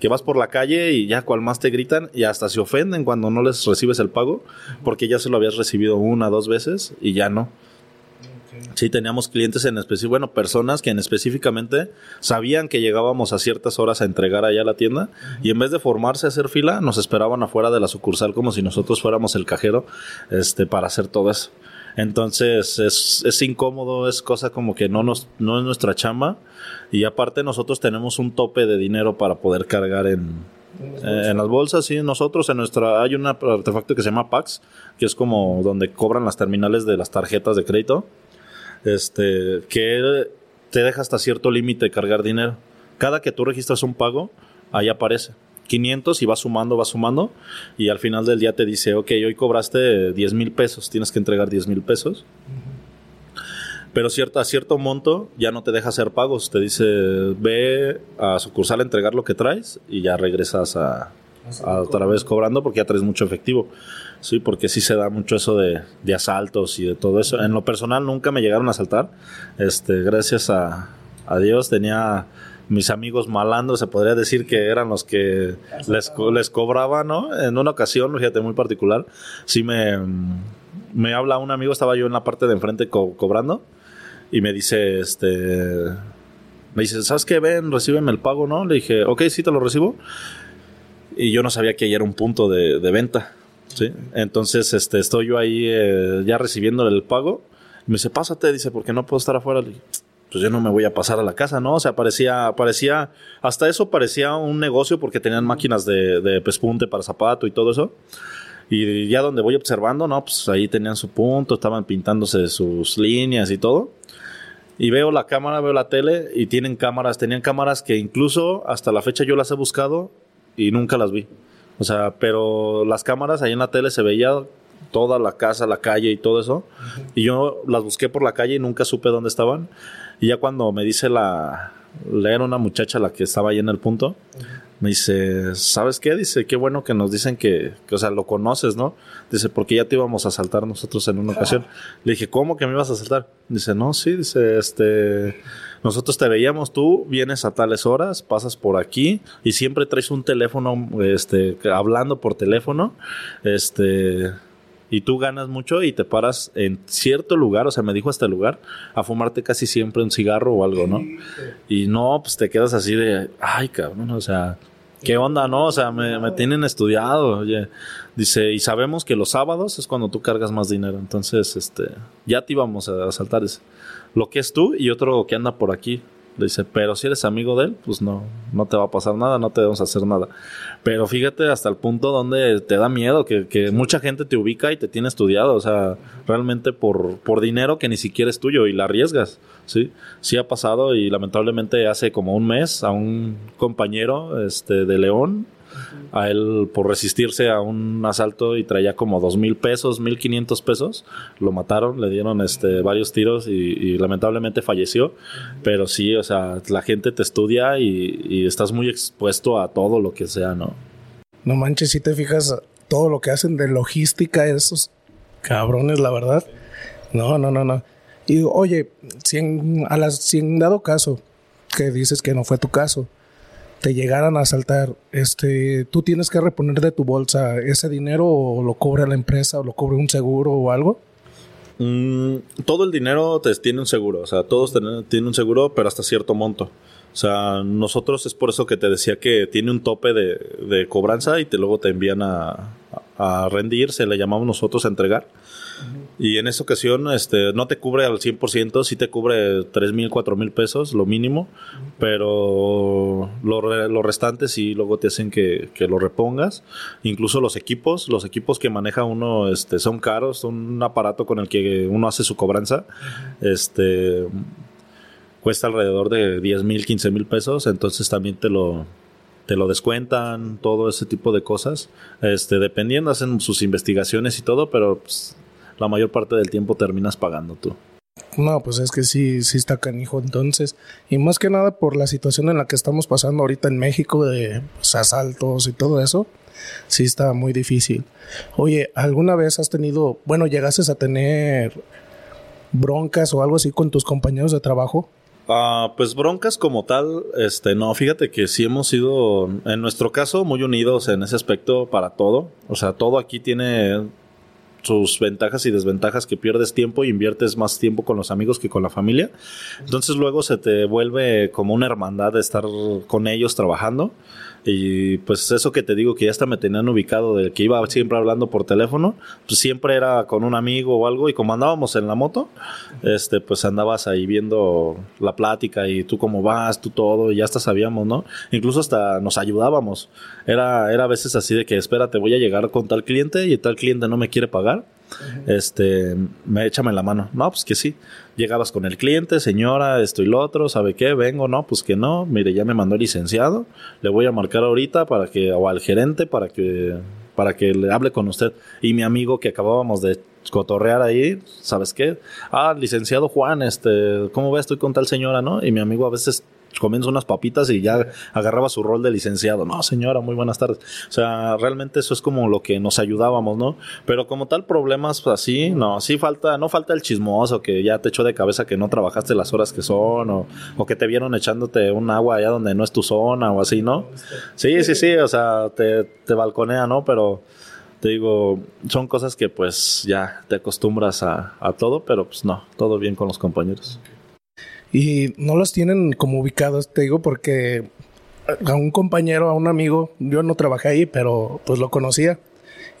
que vas por la calle y ya cual más te gritan y hasta se ofenden cuando no les recibes el pago porque ya se lo habías recibido una, dos veces y ya no. Sí, teníamos clientes en específico, bueno, personas que en específicamente sabían que llegábamos a ciertas horas a entregar allá a la tienda y en vez de formarse a hacer fila, nos esperaban afuera de la sucursal como si nosotros fuéramos el cajero este, para hacer todo eso. Entonces es, es incómodo, es cosa como que no, nos, no es nuestra chamba y aparte nosotros tenemos un tope de dinero para poder cargar en, en las bolsas, sí, nosotros en nuestra hay un artefacto que se llama PAX, que es como donde cobran las terminales de las tarjetas de crédito este, que te deja hasta cierto límite cargar dinero. Cada que tú registras un pago, ahí aparece. 500 y va sumando, va sumando. Y al final del día te dice, ok, hoy cobraste 10 mil pesos, tienes que entregar 10 mil pesos. Pero cierto, a cierto monto ya no te deja hacer pagos. Te dice, ve a sucursal a entregar lo que traes y ya regresas a, a otra vez cobrando porque ya traes mucho efectivo. Sí, porque sí se da mucho eso de, asaltos y de todo eso. En lo personal nunca me llegaron a asaltar. Este, gracias a, Dios tenía mis amigos malandros, se podría decir que eran los que les, les cobraban, ¿no? En una ocasión, fíjate, muy particular, sí me, me habla un amigo, estaba yo en la parte de enfrente cobrando y me dice, este, me dice, ¿sabes qué? Ven, recíbeme el pago, ¿no? Le dije, ok, sí, te lo recibo. Y yo no sabía que ahí era un punto de venta. ¿Sí? Entonces, este, estoy yo ahí eh, ya recibiendo el pago. me dice, pásate, dice, porque no puedo estar afuera. Le dije, pues yo no me voy a pasar a la casa, ¿no? O sea, parecía, parecía, hasta eso parecía un negocio porque tenían máquinas de, de pespunte para zapato y todo eso. Y ya donde voy observando, ¿no? Pues ahí tenían su punto, estaban pintándose sus líneas y todo. Y veo la cámara, veo la tele y tienen cámaras, tenían cámaras que incluso hasta la fecha yo las he buscado y nunca las vi. O sea, pero las cámaras ahí en la tele se veía toda la casa, la calle y todo eso. Y yo las busqué por la calle y nunca supe dónde estaban. Y ya cuando me dice la, era una muchacha la que estaba ahí en el punto, me dice, ¿sabes qué? Dice, qué bueno que nos dicen que, que, o sea, lo conoces, ¿no? Dice, porque ya te íbamos a asaltar nosotros en una ocasión. Le dije, ¿cómo que me ibas a asaltar? Dice, no, sí, dice, este, nosotros te veíamos, tú vienes a tales horas, pasas por aquí y siempre traes un teléfono, este, hablando por teléfono, este, y tú ganas mucho y te paras en cierto lugar, o sea, me dijo este lugar, a fumarte casi siempre un cigarro o algo, ¿no? Y no, pues te quedas así de, ay, cabrón, o sea, ¿qué onda, no? O sea, me, me tienen estudiado, oye. Dice, y sabemos que los sábados es cuando tú cargas más dinero, entonces, este, ya te íbamos a asaltar ese. Lo que es tú y otro que anda por aquí. Dice, pero si eres amigo de él, pues no, no te va a pasar nada, no te debemos hacer nada. Pero fíjate hasta el punto donde te da miedo, que, que mucha gente te ubica y te tiene estudiado, o sea, realmente por, por dinero que ni siquiera es tuyo y la arriesgas, ¿sí? Sí ha pasado y lamentablemente hace como un mes a un compañero este, de León, a él por resistirse a un asalto y traía como dos mil pesos, mil quinientos pesos. Lo mataron, le dieron este varios tiros y, lamentablemente falleció. Pero sí, o sea, la gente te estudia y, estás muy expuesto a todo lo que sea, ¿no? No manches, si te fijas todo lo que hacen de logística, esos cabrones, la verdad. No, no, no, no. Y oye, si a las, si en dado caso, que dices que no fue tu caso, te llegaran a asaltar, este, tú tienes que reponer de tu bolsa ese dinero o lo cobra la empresa o lo cobra un seguro o algo? Mm, todo el dinero te, tiene un seguro, o sea, todos tienen un seguro, pero hasta cierto monto. O sea, nosotros es por eso que te decía que tiene un tope de, de cobranza y te luego te envían a, a rendir, se le llamamos nosotros a entregar. Y en esa ocasión este, no te cubre al 100%, sí te cubre 3 mil, 4 mil pesos, lo mínimo, pero lo, lo restante sí luego te hacen que, que, lo repongas. Incluso los equipos, los equipos que maneja uno este, son caros, son un aparato con el que uno hace su cobranza. Este cuesta alrededor de 10 mil, 15 mil pesos, entonces también te lo, te lo descuentan, todo ese tipo de cosas. Este, dependiendo, hacen sus investigaciones y todo, pero pues, la mayor parte del tiempo terminas pagando tú. No, pues es que sí, sí está canijo entonces. Y más que nada por la situación en la que estamos pasando ahorita en México de pues, asaltos y todo eso, sí está muy difícil. Oye, ¿alguna vez has tenido, bueno, llegases a tener broncas o algo así con tus compañeros de trabajo? Uh, pues broncas como tal, este, no, fíjate que sí hemos sido, en nuestro caso, muy unidos en ese aspecto para todo. O sea, todo aquí tiene sus ventajas y desventajas que pierdes tiempo y inviertes más tiempo con los amigos que con la familia. Entonces luego se te vuelve como una hermandad de estar con ellos trabajando. Y pues eso que te digo que ya hasta me tenían ubicado de que iba siempre hablando por teléfono, pues siempre era con un amigo o algo y como andábamos en la moto, este pues andabas ahí viendo la plática y tú cómo vas, tú todo, y ya hasta sabíamos, ¿no? Incluso hasta nos ayudábamos. Era era a veces así de que espérate, voy a llegar con tal cliente y tal cliente no me quiere pagar Este, me échame la mano. No, pues que sí. Llegabas con el cliente, señora, esto y lo otro, ¿sabe qué? Vengo, no, pues que no. Mire, ya me mandó el licenciado. Le voy a marcar ahorita para que, o al gerente para que, para que le hable con usted. Y mi amigo que acabábamos de cotorrear ahí, ¿sabes qué? Ah, licenciado Juan, este, ¿cómo ve? Estoy con tal señora, ¿no? Y mi amigo a veces comienza unas papitas y ya agarraba su rol de licenciado. No, señora, muy buenas tardes. O sea, realmente eso es como lo que nos ayudábamos, ¿no? Pero como tal, problemas así, no, sí falta, no falta el chismoso que ya te echó de cabeza que no trabajaste las horas que son o, o que te vieron echándote un agua allá donde no es tu zona o así, ¿no? Sí, sí, sí, o sea, te, te balconea, ¿no? Pero te digo, son cosas que pues ya te acostumbras a, a todo, pero pues no, todo bien con los compañeros. Y no los tienen como ubicados, te digo, porque a un compañero, a un amigo, yo no trabajé ahí, pero pues lo conocía.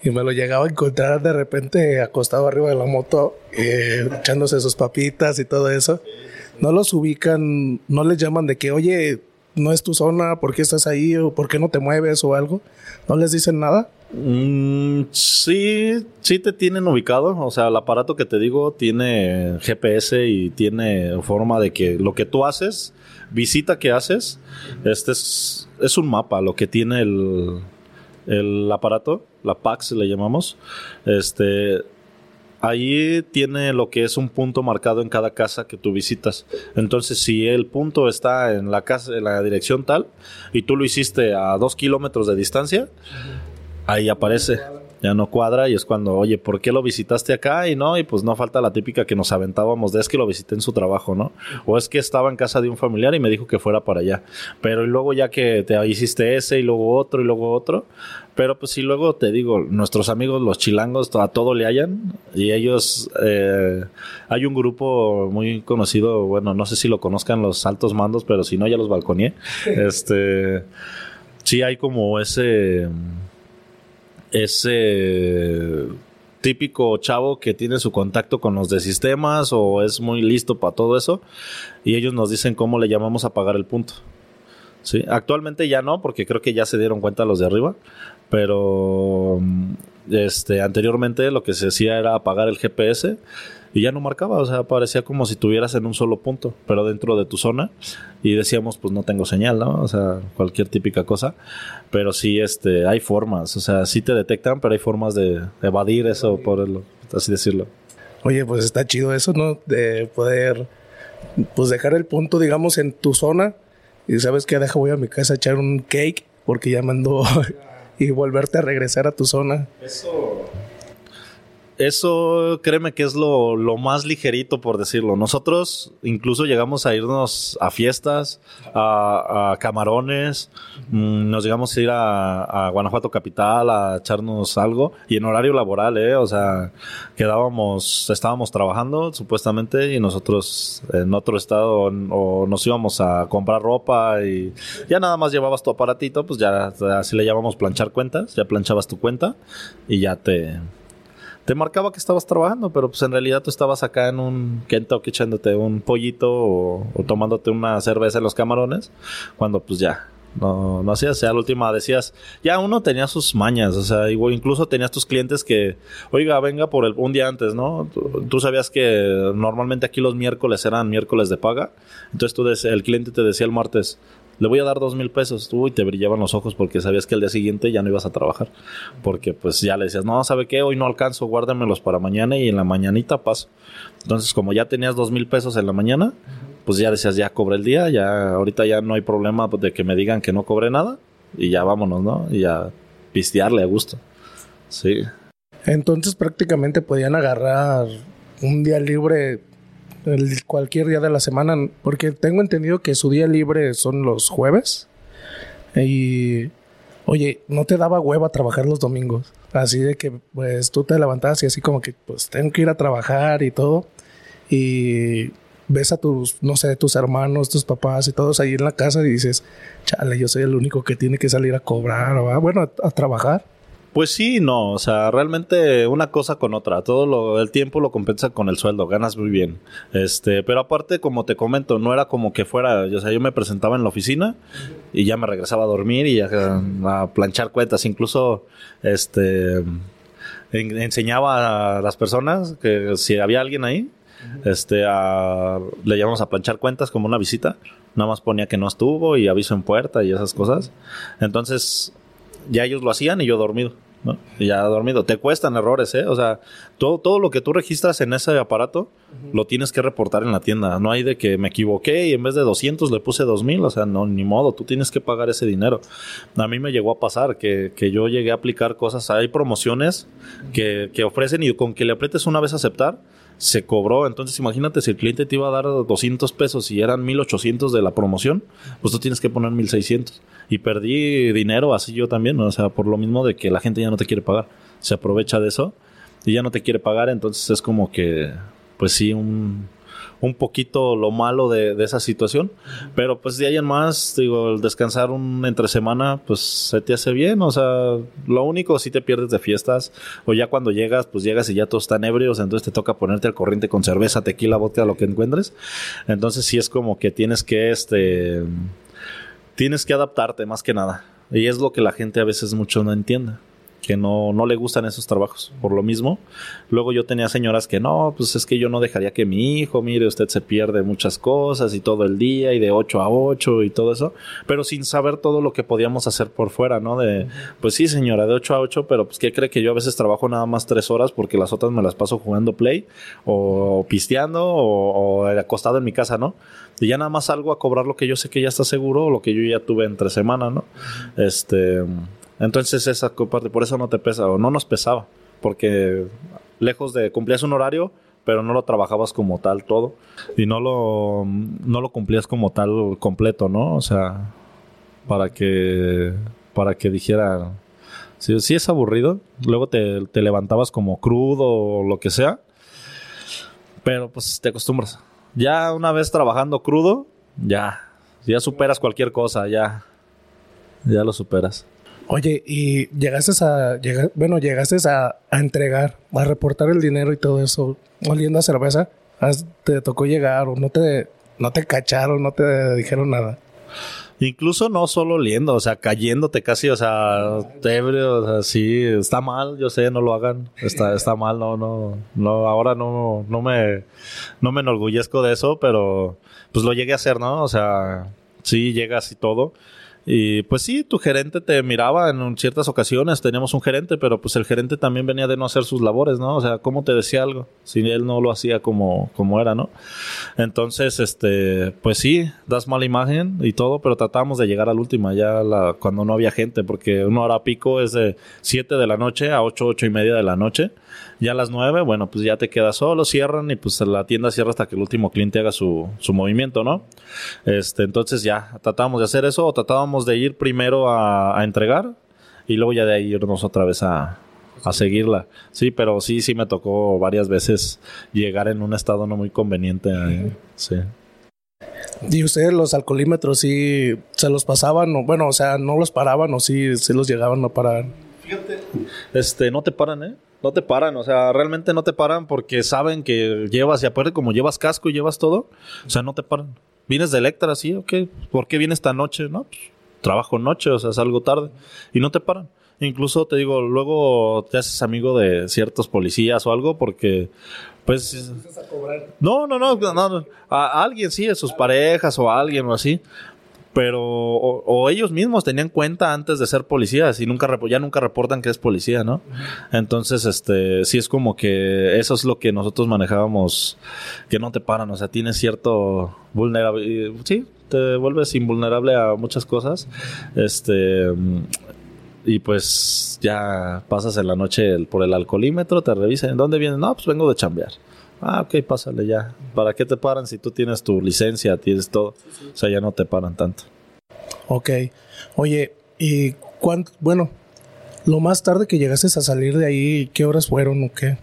Y me lo llegaba a encontrar de repente acostado arriba de la moto, eh, echándose sus papitas y todo eso. No los ubican, no les llaman de que, oye, no es tu zona, ¿por qué estás ahí? ¿O por qué no te mueves o algo? ¿No les dicen nada? Mm, sí, sí te tienen ubicado. O sea, el aparato que te digo tiene GPS y tiene forma de que lo que tú haces, visita que haces, este es, es un mapa, lo que tiene el, el aparato, la PAX le llamamos. Este, ahí tiene lo que es un punto marcado en cada casa que tú visitas. Entonces, si el punto está en la casa, en la dirección tal, y tú lo hiciste a dos kilómetros de distancia, ahí aparece. Ya no cuadra y es cuando, oye, ¿por qué lo visitaste acá? Y no, y pues no falta la típica que nos aventábamos de es que lo visité en su trabajo, ¿no? O es que estaba en casa de un familiar y me dijo que fuera para allá. Pero y luego ya que te hiciste ese y luego otro y luego otro. Pero pues si luego te digo, nuestros amigos los chilangos a todo le hallan y ellos, eh, hay un grupo muy conocido, bueno, no sé si lo conozcan los altos mandos, pero si no ya los balconeé. este, sí hay como ese ese típico chavo que tiene su contacto con los de sistemas o es muy listo para todo eso y ellos nos dicen cómo le llamamos a pagar el punto. ¿Sí? Actualmente ya no, porque creo que ya se dieron cuenta los de arriba, pero este anteriormente lo que se hacía era apagar el GPS y ya no marcaba, o sea, parecía como si estuvieras en un solo punto, pero dentro de tu zona y decíamos, pues no tengo señal, ¿no? O sea, cualquier típica cosa, pero sí, este, hay formas, o sea, sí te detectan, pero hay formas de evadir eso, por así decirlo. Oye, pues está chido eso, ¿no? De poder, pues dejar el punto, digamos, en tu zona y sabes que deja voy a mi casa a echar un cake porque ya mandó y volverte a regresar a tu zona. Eso eso créeme que es lo, lo, más ligerito por decirlo. Nosotros incluso llegamos a irnos a fiestas, a, a camarones, mmm, nos llegamos a ir a, a, Guanajuato Capital a echarnos algo y en horario laboral, ¿eh? O sea, quedábamos, estábamos trabajando supuestamente y nosotros en otro estado o nos íbamos a comprar ropa y ya nada más llevabas tu aparatito, pues ya así le llamamos planchar cuentas, ya planchabas tu cuenta y ya te te marcaba que estabas trabajando, pero pues en realidad tú estabas acá en un Kentucky echándote un pollito o, tomándote una cerveza en los camarones, cuando pues ya, no, no hacías, sea, la última decías, ya uno tenía sus mañas, o sea, incluso tenías tus clientes que, oiga, venga por el, un día antes, ¿no? Tú, tú, sabías que normalmente aquí los miércoles eran miércoles de paga, entonces tú, el cliente te decía el martes, le voy a dar dos mil pesos, tú, y te brillaban los ojos porque sabías que el día siguiente ya no ibas a trabajar. Porque pues ya le decías, no, ¿sabe qué? Hoy no alcanzo, guárdamelos para mañana y en la mañanita paso. Entonces, como ya tenías dos mil pesos en la mañana, pues ya decías, ya cobré el día, ya ahorita ya no hay problema de que me digan que no cobré nada y ya vámonos, ¿no? Y ya pistearle a gusto. Sí. Entonces prácticamente podían agarrar un día libre el, cualquier día de la semana, porque tengo entendido que su día libre son los jueves. Y, oye, no te daba hueva trabajar los domingos. Así de que, pues, tú te levantabas y así como que, pues, tengo que ir a trabajar y todo. Y ves a tus, no sé, tus hermanos, tus papás y todos ahí en la casa y dices, chale, yo soy el único que tiene que salir a cobrar, o bueno, a trabajar. Pues sí, no, o sea, realmente una cosa con otra, todo lo, el tiempo lo compensa con el sueldo, ganas muy bien. Este, pero aparte, como te comento, no era como que fuera, o sea, yo me presentaba en la oficina y ya me regresaba a dormir y a, a planchar cuentas, incluso, este, enseñaba a las personas que si había alguien ahí, este, le llamamos a planchar cuentas como una visita. Nada más ponía que no estuvo y aviso en puerta y esas cosas. Entonces, ya ellos lo hacían y yo dormido. ¿No? Y ya dormido. Te cuestan errores, ¿eh? O sea, todo, todo lo que tú registras en ese aparato lo tienes que reportar en la tienda. No hay de que me equivoqué y en vez de 200 le puse 2000. O sea, no, ni modo. Tú tienes que pagar ese dinero. A mí me llegó a pasar que, que yo llegué a aplicar cosas. Hay promociones que, que ofrecen y con que le aprietes una vez a aceptar se cobró. Entonces, imagínate si el cliente te iba a dar 200 pesos y eran 1800 de la promoción, pues tú tienes que poner 1600. Y perdí dinero así yo también, o sea, por lo mismo de que la gente ya no te quiere pagar. Se aprovecha de eso y ya no te quiere pagar, entonces es como que, pues sí, un, un poquito lo malo de, esa situación. Pero pues de ahí en más, digo, el descansar un entre semana, pues se te hace bien. O sea, lo único si te pierdes de fiestas o ya cuando llegas, pues llegas y ya todos están ebrios, entonces te toca ponerte al corriente con cerveza, tequila, vodka, lo que encuentres. Entonces sí es como que tienes que, este, tienes que adaptarte más que nada. Y es lo que la gente a veces mucho no entiende que no, no le gustan esos trabajos, por lo mismo. Luego yo tenía señoras que no, pues es que yo no dejaría que mi hijo, mire, usted se pierde muchas cosas y todo el día y de 8 a 8 y todo eso, pero sin saber todo lo que podíamos hacer por fuera, ¿no? De, pues sí, señora, de 8 a 8, pero pues ¿qué cree que yo a veces trabajo nada más 3 horas porque las otras me las paso jugando play o pisteando o, o acostado en mi casa, ¿no? Y ya nada más salgo a cobrar lo que yo sé que ya está seguro o lo que yo ya tuve entre semana, ¿no? Este, entonces esa parte, por eso no te pesa o no nos pesaba, porque lejos de cumplías un horario, pero no lo trabajabas como tal todo y no lo, no lo cumplías como tal completo, ¿no? O sea, para que, para que dijera, si, si es aburrido, luego te, te levantabas como crudo o lo que sea, pero pues te acostumbras. Ya una vez trabajando crudo, ya, ya superas cualquier cosa, ya, ya lo superas. Oye, y llegaste a, bueno, llegaste a, entregar, a reportar el dinero y todo eso, oliendo a cerveza. ¿Te tocó llegar o no te, no te cacharon, no te dijeron nada? Incluso no solo oliendo, o sea, cayéndote casi, o sea, ebrio, o sea, sí, está mal, yo sé, no lo hagan, está, está mal, no, no, no, ahora no, no me, no me enorgullezco de eso, pero pues lo llegué a hacer, ¿no? O sea, sí, llegas y todo. Y pues sí, tu gerente te miraba en ciertas ocasiones, teníamos un gerente, pero pues el gerente también venía de no hacer sus labores, ¿no? O sea, ¿cómo te decía algo? Si él no lo hacía como, como era, ¿no? Entonces, este, pues sí, das mala imagen y todo, pero tratamos de llegar al último, ya la, cuando no había gente, porque una hora pico es de 7 de la noche a 8, 8 y media de la noche. Ya a las 9, bueno, pues ya te quedas solo, cierran y pues la tienda cierra hasta que el último cliente haga su, su movimiento, ¿no? Este, entonces ya tratábamos de hacer eso o tratábamos de ir primero a, entregar y luego ya de ahí irnos otra vez a, a seguirla. Sí, pero sí, sí me tocó varias veces llegar en un estado no muy conveniente. sí. ¿Y ustedes los alcoholímetros sí se los pasaban? O, bueno, o sea, no los paraban o sí, sí los llegaban a parar? Fíjate. Este, no te paran, ¿eh? No te paran, o sea, realmente no te paran porque saben que llevas, y aparte como llevas casco y llevas todo, o sea, no te paran. Vienes de Electra, sí, ok, ¿por qué vienes esta noche? No, pues, trabajo noche, o sea, salgo tarde y no te paran. Incluso te digo, luego te haces amigo de ciertos policías o algo porque pues no, no, no, no, a alguien sí, a sus parejas o a alguien o así, pero o, ellos mismos tenían cuenta antes de ser policías y nunca ya nunca reportan que es policía, ¿no? Entonces, este, sí es como que eso es lo que nosotros manejábamos, que no te paran, o sea, tienes cierto vulnerabilidad, sí, te vuelves invulnerable a muchas cosas, este, y pues ya pasas en la noche por el alcoholímetro, te revisan, ¿dónde vienes? No, pues vengo de chambear. Ah, ok, pásale ya. ¿Para qué te paran si tú tienes tu licencia, tienes todo? O sea, ya no te paran tanto. Ok. Oye, ¿y cuánto? Bueno, lo más tarde que llegaste a salir de ahí, ¿qué horas fueron o qué?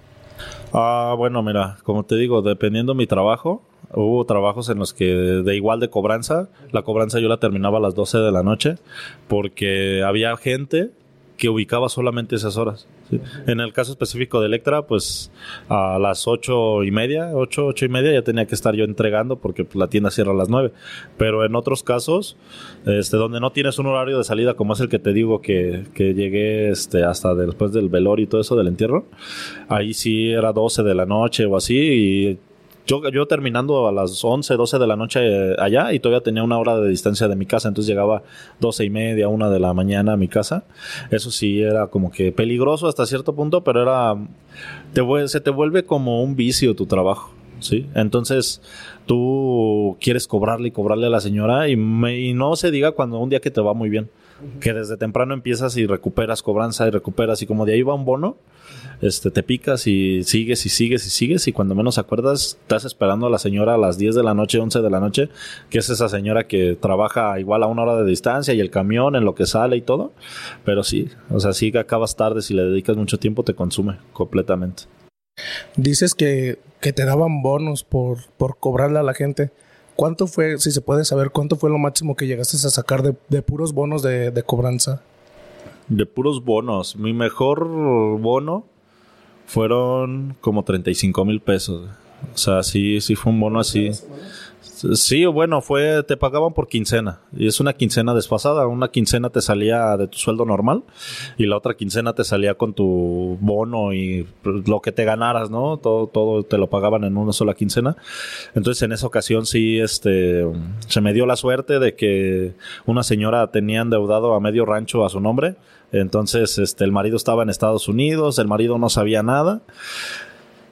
Ah, bueno, mira, como te digo, dependiendo de mi trabajo, hubo trabajos en los que de igual de cobranza, la cobranza yo la terminaba a las 12 de la noche porque había gente que ubicaba solamente esas horas. En el caso específico de Electra, pues a las ocho y media, ocho, ocho y media ya tenía que estar yo entregando porque pues, la tienda cierra a las nueve. Pero en otros casos, este, donde no tienes un horario de salida como es el que te digo que, que llegué este, hasta después del velorio y todo eso del entierro, ahí sí era 12 de la noche o así y yo, yo terminando a las 11, 12 de la noche allá y todavía tenía una hora de distancia de mi casa, entonces llegaba 12 y media, una de la mañana a mi casa. Eso sí era como que peligroso hasta cierto punto, pero era, te, se te vuelve como un vicio tu trabajo. ¿sí? Entonces tú quieres cobrarle y cobrarle a la señora y, y no se diga cuando un día que te va muy bien que desde temprano empiezas y recuperas cobranza y recuperas y como de ahí va un bono, este, te picas y sigues y sigues y sigues y cuando menos acuerdas estás esperando a la señora a las 10 de la noche, 11 de la noche, que es esa señora que trabaja igual a una hora de distancia y el camión en lo que sale y todo, pero sí, o sea, sí que acabas tarde, si le dedicas mucho tiempo te consume completamente. Dices que, que te daban bonos por, por cobrarle a la gente. ¿Cuánto fue, si se puede saber, cuánto fue lo máximo que llegaste a sacar de, puros bonos de, de, cobranza? De puros bonos. Mi mejor bono fueron como 35 mil pesos. O sea, sí, sí fue un bono así. Sí, bueno, fue, te pagaban por quincena. Y es una quincena desfasada. Una quincena te salía de tu sueldo normal y la otra quincena te salía con tu bono y lo que te ganaras, ¿no? Todo, todo te lo pagaban en una sola quincena. Entonces, en esa ocasión sí, este, se me dio la suerte de que una señora tenía endeudado a medio rancho a su nombre. Entonces, este, el marido estaba en Estados Unidos, el marido no sabía nada.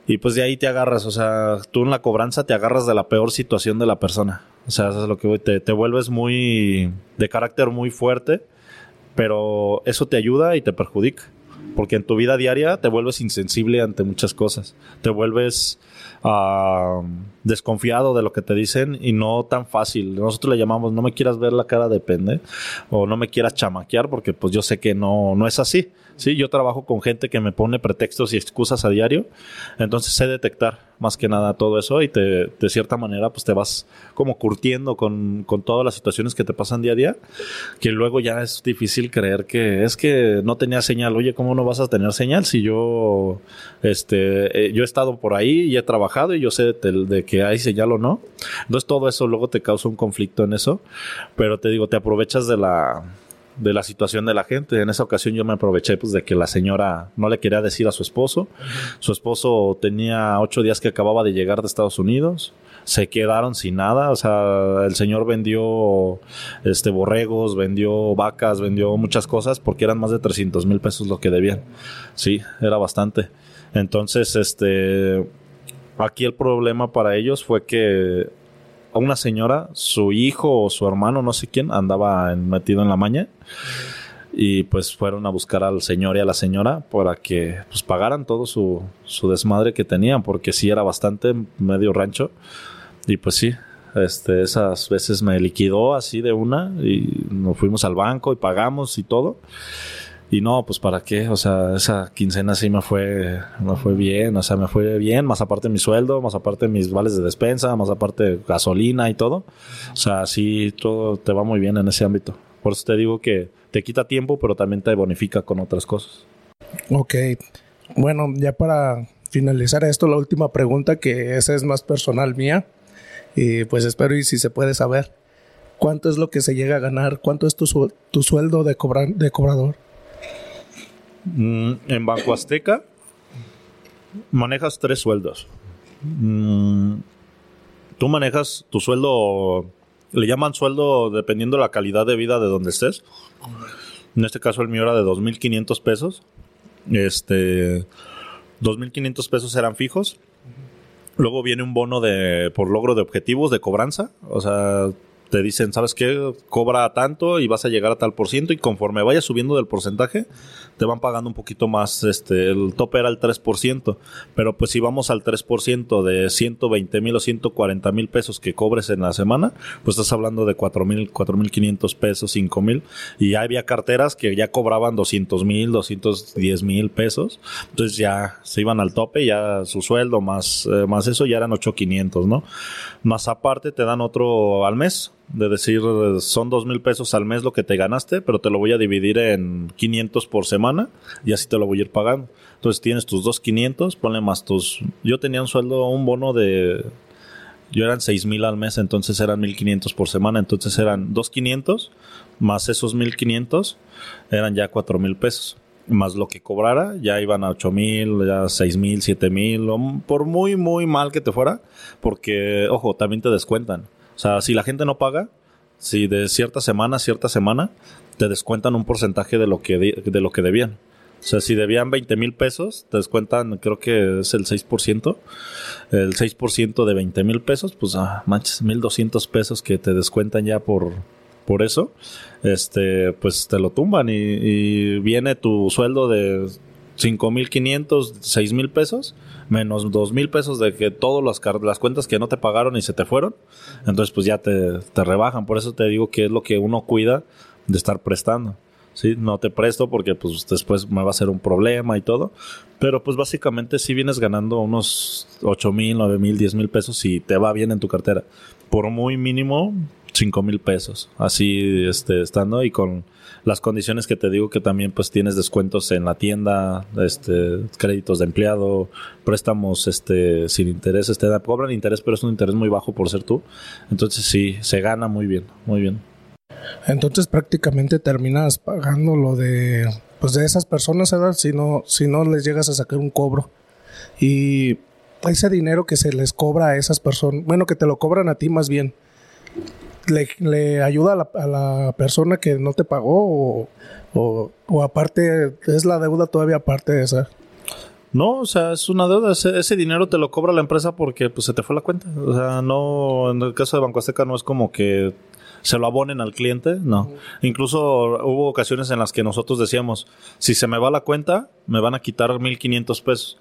Y pues de ahí te agarras, o sea, tú en la cobranza te agarras de la peor situación de la persona. O sea, eso es lo que te, te vuelves muy de carácter muy fuerte, pero eso te ayuda y te perjudica. Porque en tu vida diaria te vuelves insensible ante muchas cosas. Te vuelves uh, desconfiado de lo que te dicen y no tan fácil. Nosotros le llamamos no me quieras ver la cara de pende o no me quieras chamaquear porque pues yo sé que no, no es así. Sí, yo trabajo con gente que me pone pretextos y excusas a diario, entonces sé detectar más que nada todo eso y te, de cierta manera pues te vas como curtiendo con, con todas las situaciones que te pasan día a día, que luego ya es difícil creer que es que no tenía señal, oye, ¿cómo no vas a tener señal si yo, este, eh, yo he estado por ahí y he trabajado y yo sé de, de que hay señal o no? Entonces todo eso luego te causa un conflicto en eso, pero te digo, te aprovechas de la de la situación de la gente. En esa ocasión yo me aproveché pues de que la señora no le quería decir a su esposo. Su esposo tenía ocho días que acababa de llegar de Estados Unidos. Se quedaron sin nada. O sea, el señor vendió este borregos, vendió vacas, vendió muchas cosas porque eran más de 300 mil pesos lo que debían. Sí, era bastante. Entonces, este, aquí el problema para ellos fue que a una señora, su hijo o su hermano, no sé quién, andaba metido en la maña. Y pues fueron a buscar al señor y a la señora para que pues pagaran todo su, su desmadre que tenían, porque sí era bastante medio rancho. Y pues sí, este, esas veces me liquidó así de una y nos fuimos al banco y pagamos y todo. Y no, pues para qué, o sea, esa quincena sí me fue, me fue bien, o sea, me fue bien, más aparte mi sueldo, más aparte mis vales de despensa, más aparte gasolina y todo. O sea, sí, todo te va muy bien en ese ámbito. Por eso te digo que te quita tiempo, pero también te bonifica con otras cosas. Ok. Bueno, ya para finalizar esto, la última pregunta, que esa es más personal mía, y pues espero y si se puede saber, ¿cuánto es lo que se llega a ganar? ¿Cuánto es tu, tu sueldo de, cobrar, de cobrador? Mm, en Banco Azteca manejas tres sueldos. Mm, tú manejas tu sueldo, le llaman sueldo dependiendo de la calidad de vida de donde estés. En este caso el mío era de 2.500 pesos. Este, 2.500 pesos eran fijos. Luego viene un bono de por logro de objetivos de cobranza. O sea, te dicen, ¿sabes qué? Cobra tanto y vas a llegar a tal por ciento y conforme vayas subiendo del porcentaje, te van pagando un poquito más. Este, el tope era el 3%, pero pues si vamos al 3% de 120 mil o 140 mil pesos que cobres en la semana, pues estás hablando de 4 mil, 4 mil 500 pesos, 5 mil. Y había carteras que ya cobraban 200 mil, 210 mil pesos. Entonces ya se iban al tope, ya su sueldo más, eh, más eso ya eran 8,500, ¿no? Más aparte te dan otro al mes de decir, son dos mil pesos al mes lo que te ganaste, pero te lo voy a dividir en 500 por semana y así te lo voy a ir pagando. Entonces tienes tus dos 500, ponle más tus... Yo tenía un sueldo, un bono de... Yo eran seis mil al mes, entonces eran 1500 por semana, entonces eran dos 500 más esos 1500 eran ya cuatro mil pesos más lo que cobrara, ya iban a ocho mil, ya seis mil, siete mil, por muy, muy mal que te fuera, porque, ojo, también te descuentan. O sea, si la gente no paga, si de cierta semana a cierta semana, te descuentan un porcentaje de lo que, de, lo que debían. O sea, si debían 20 mil pesos, te descuentan, creo que es el 6%. El 6% de 20 mil pesos, pues, ah, manches, 1200 pesos que te descuentan ya por, por eso, este, pues te lo tumban y, viene tu sueldo de 5.500, 6.000 pesos, menos 2.000 pesos de que todas las, cuentas que no te pagaron y se te fueron, entonces pues ya te, te rebajan. Por eso te digo que es lo que uno cuida de estar prestando. ¿sí? No te presto porque pues después me va a ser un problema y todo. Pero pues básicamente si vienes ganando unos 8 mil, 9 mil, 10 mil pesos y te va bien en tu cartera. Por muy mínimo, 5 mil pesos, así este, estando y con las condiciones que te digo que también pues tienes descuentos en la tienda, este, créditos de empleado, préstamos este, sin interés, este, cobran interés pero es un interés muy bajo por ser tú, entonces sí, se gana muy bien, muy bien. Entonces prácticamente terminas pagando lo de pues de esas personas. Si no, si no les llegas a sacar un cobro. Y ese dinero que se les cobra a esas personas, bueno, que te lo cobran a ti más bien, le, ayuda a la, persona que no te pagó o, o, aparte es la deuda todavía aparte de esa? No, o sea, es una deuda. Ese, dinero te lo cobra la empresa porque pues se te fue la cuenta. O sea, no, en el caso de Banco Azteca no es como que se lo abonen al cliente, no. Incluso hubo ocasiones en las que nosotros decíamos, si se me va la cuenta, me van a quitar 1500 pesos,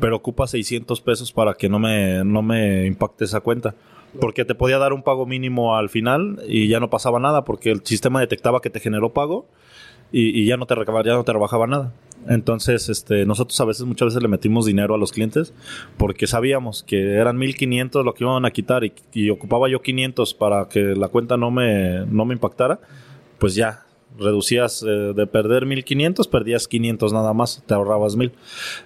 pero ocupa 600 pesos para que no me, no me impacte esa cuenta porque te podía dar un pago mínimo al final y ya no pasaba nada porque el sistema detectaba que te generó pago y, ya no te ya no te rebajaba nada. Entonces, este, nosotros a veces, muchas veces le metimos dinero a los clientes porque sabíamos que eran 1500 lo que iban a quitar y, y ocupaba yo 500 para que la cuenta no me, no me impactara, pues ya, reducías eh, de perder 1500, perdías 500 nada más, te ahorrabas 1000.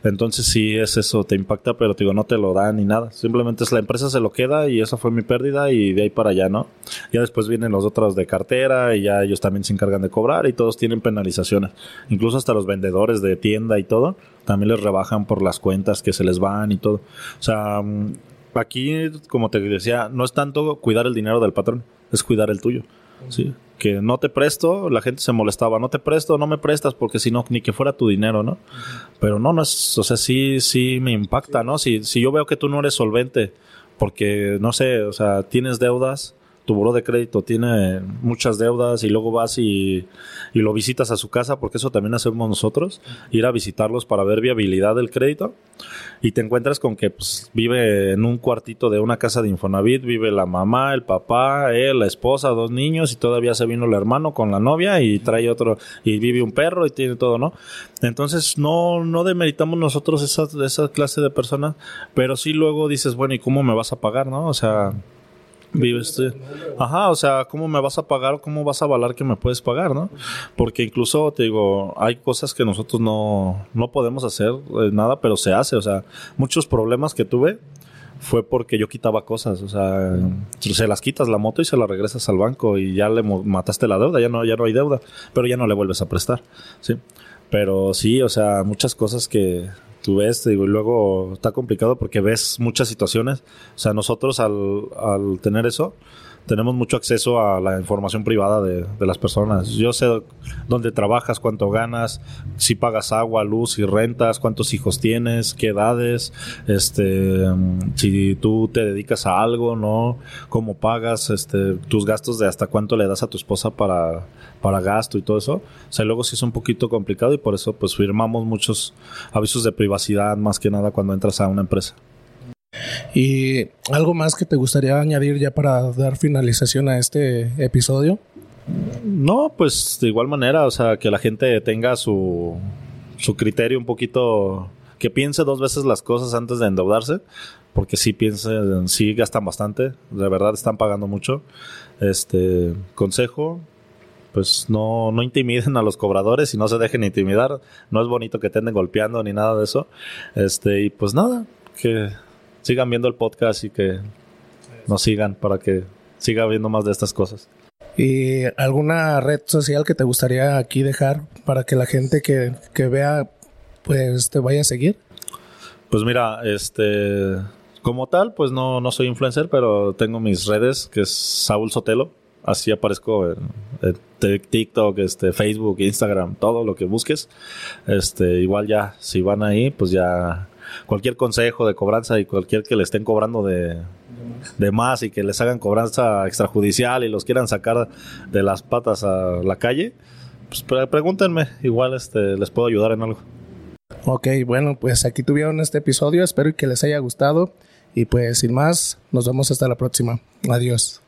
Entonces sí es eso, te impacta, pero digo, no te lo da ni nada. Simplemente es la empresa se lo queda y esa fue mi pérdida y de ahí para allá, ¿no? Ya después vienen los otros de cartera y ya ellos también se encargan de cobrar y todos tienen penalizaciones. Incluso hasta los vendedores de tienda y todo, también les rebajan por las cuentas que se les van y todo. O sea, mm, aquí, como te decía, no es tanto cuidar el dinero del patrón, es cuidar el tuyo. Sí que no te presto, la gente se molestaba, no te presto, no me prestas, porque si no, ni que fuera tu dinero, ¿no? Pero no, no es, o sea, sí, sí me impacta, ¿no? Si, si yo veo que tú no eres solvente, porque, no sé, o sea, tienes deudas, tu buro de crédito tiene muchas deudas y luego vas y, y, lo visitas a su casa, porque eso también hacemos nosotros, ir a visitarlos para ver viabilidad del crédito y te encuentras con que pues, vive en un cuartito de una casa de Infonavit, vive la mamá, el papá, él, la esposa, dos niños y todavía se vino el hermano con la novia y trae otro y vive un perro y tiene todo, ¿no? Entonces no, no demeritamos nosotros esa, esa clase de personas, pero sí luego dices, bueno, ¿y cómo me vas a pagar, no? O sea vives ajá o sea cómo me vas a pagar o cómo vas a avalar que me puedes pagar no porque incluso te digo hay cosas que nosotros no no podemos hacer eh, nada pero se hace. O sea muchos problemas que tuve fue porque yo quitaba cosas, o sea, se las quitas la moto y se la regresas al banco y ya le mataste la deuda, ya no ya no hay deuda, pero ya no le vuelves a prestar, ¿sí? Pero sí, o sea, muchas cosas que tú ves, digo, y luego está complicado porque ves muchas situaciones. O sea, nosotros al, al tener eso, tenemos mucho acceso a la información privada de, de, las personas. Yo sé dónde trabajas, cuánto ganas, si pagas agua, luz y rentas, cuántos hijos tienes, qué edades, este, si tú te dedicas a algo, ¿no? Cómo pagas, este, tus gastos de hasta cuánto le das a tu esposa para, para gasto y todo eso. O sea, luego sí es un poquito complicado y por eso pues firmamos muchos avisos de privacidad más que nada cuando entras a una empresa. ¿Y algo más que te gustaría añadir ya para dar finalización a este episodio? No, pues de igual manera, o sea, que la gente tenga su, su criterio un poquito que piense dos veces las cosas antes de endeudarse, porque sí piensen, sí gastan bastante, de verdad están pagando mucho. Este consejo, pues no, no intimiden a los cobradores y no se dejen intimidar. No es bonito que te anden golpeando ni nada de eso. Este, y pues nada, que sigan viendo el podcast y que nos sigan para que siga habiendo más de estas cosas. ¿Y alguna red social que te gustaría aquí dejar para que la gente que, que vea pues te vaya a seguir? Pues mira, este como tal, pues no, no soy influencer, pero tengo mis redes, que es Saúl Sotelo. Así aparezco en, TikTok, este, Facebook, Instagram, todo lo que busques. Este, igual ya, si van ahí, pues ya cualquier consejo de cobranza y cualquier que le estén cobrando de, de más y que les hagan cobranza extrajudicial y los quieran sacar de las patas a la calle, pues pregúntenme, igual este, les puedo ayudar en algo. Ok, bueno, pues aquí tuvieron este episodio, espero que les haya gustado y pues sin más, nos vemos hasta la próxima. Adiós.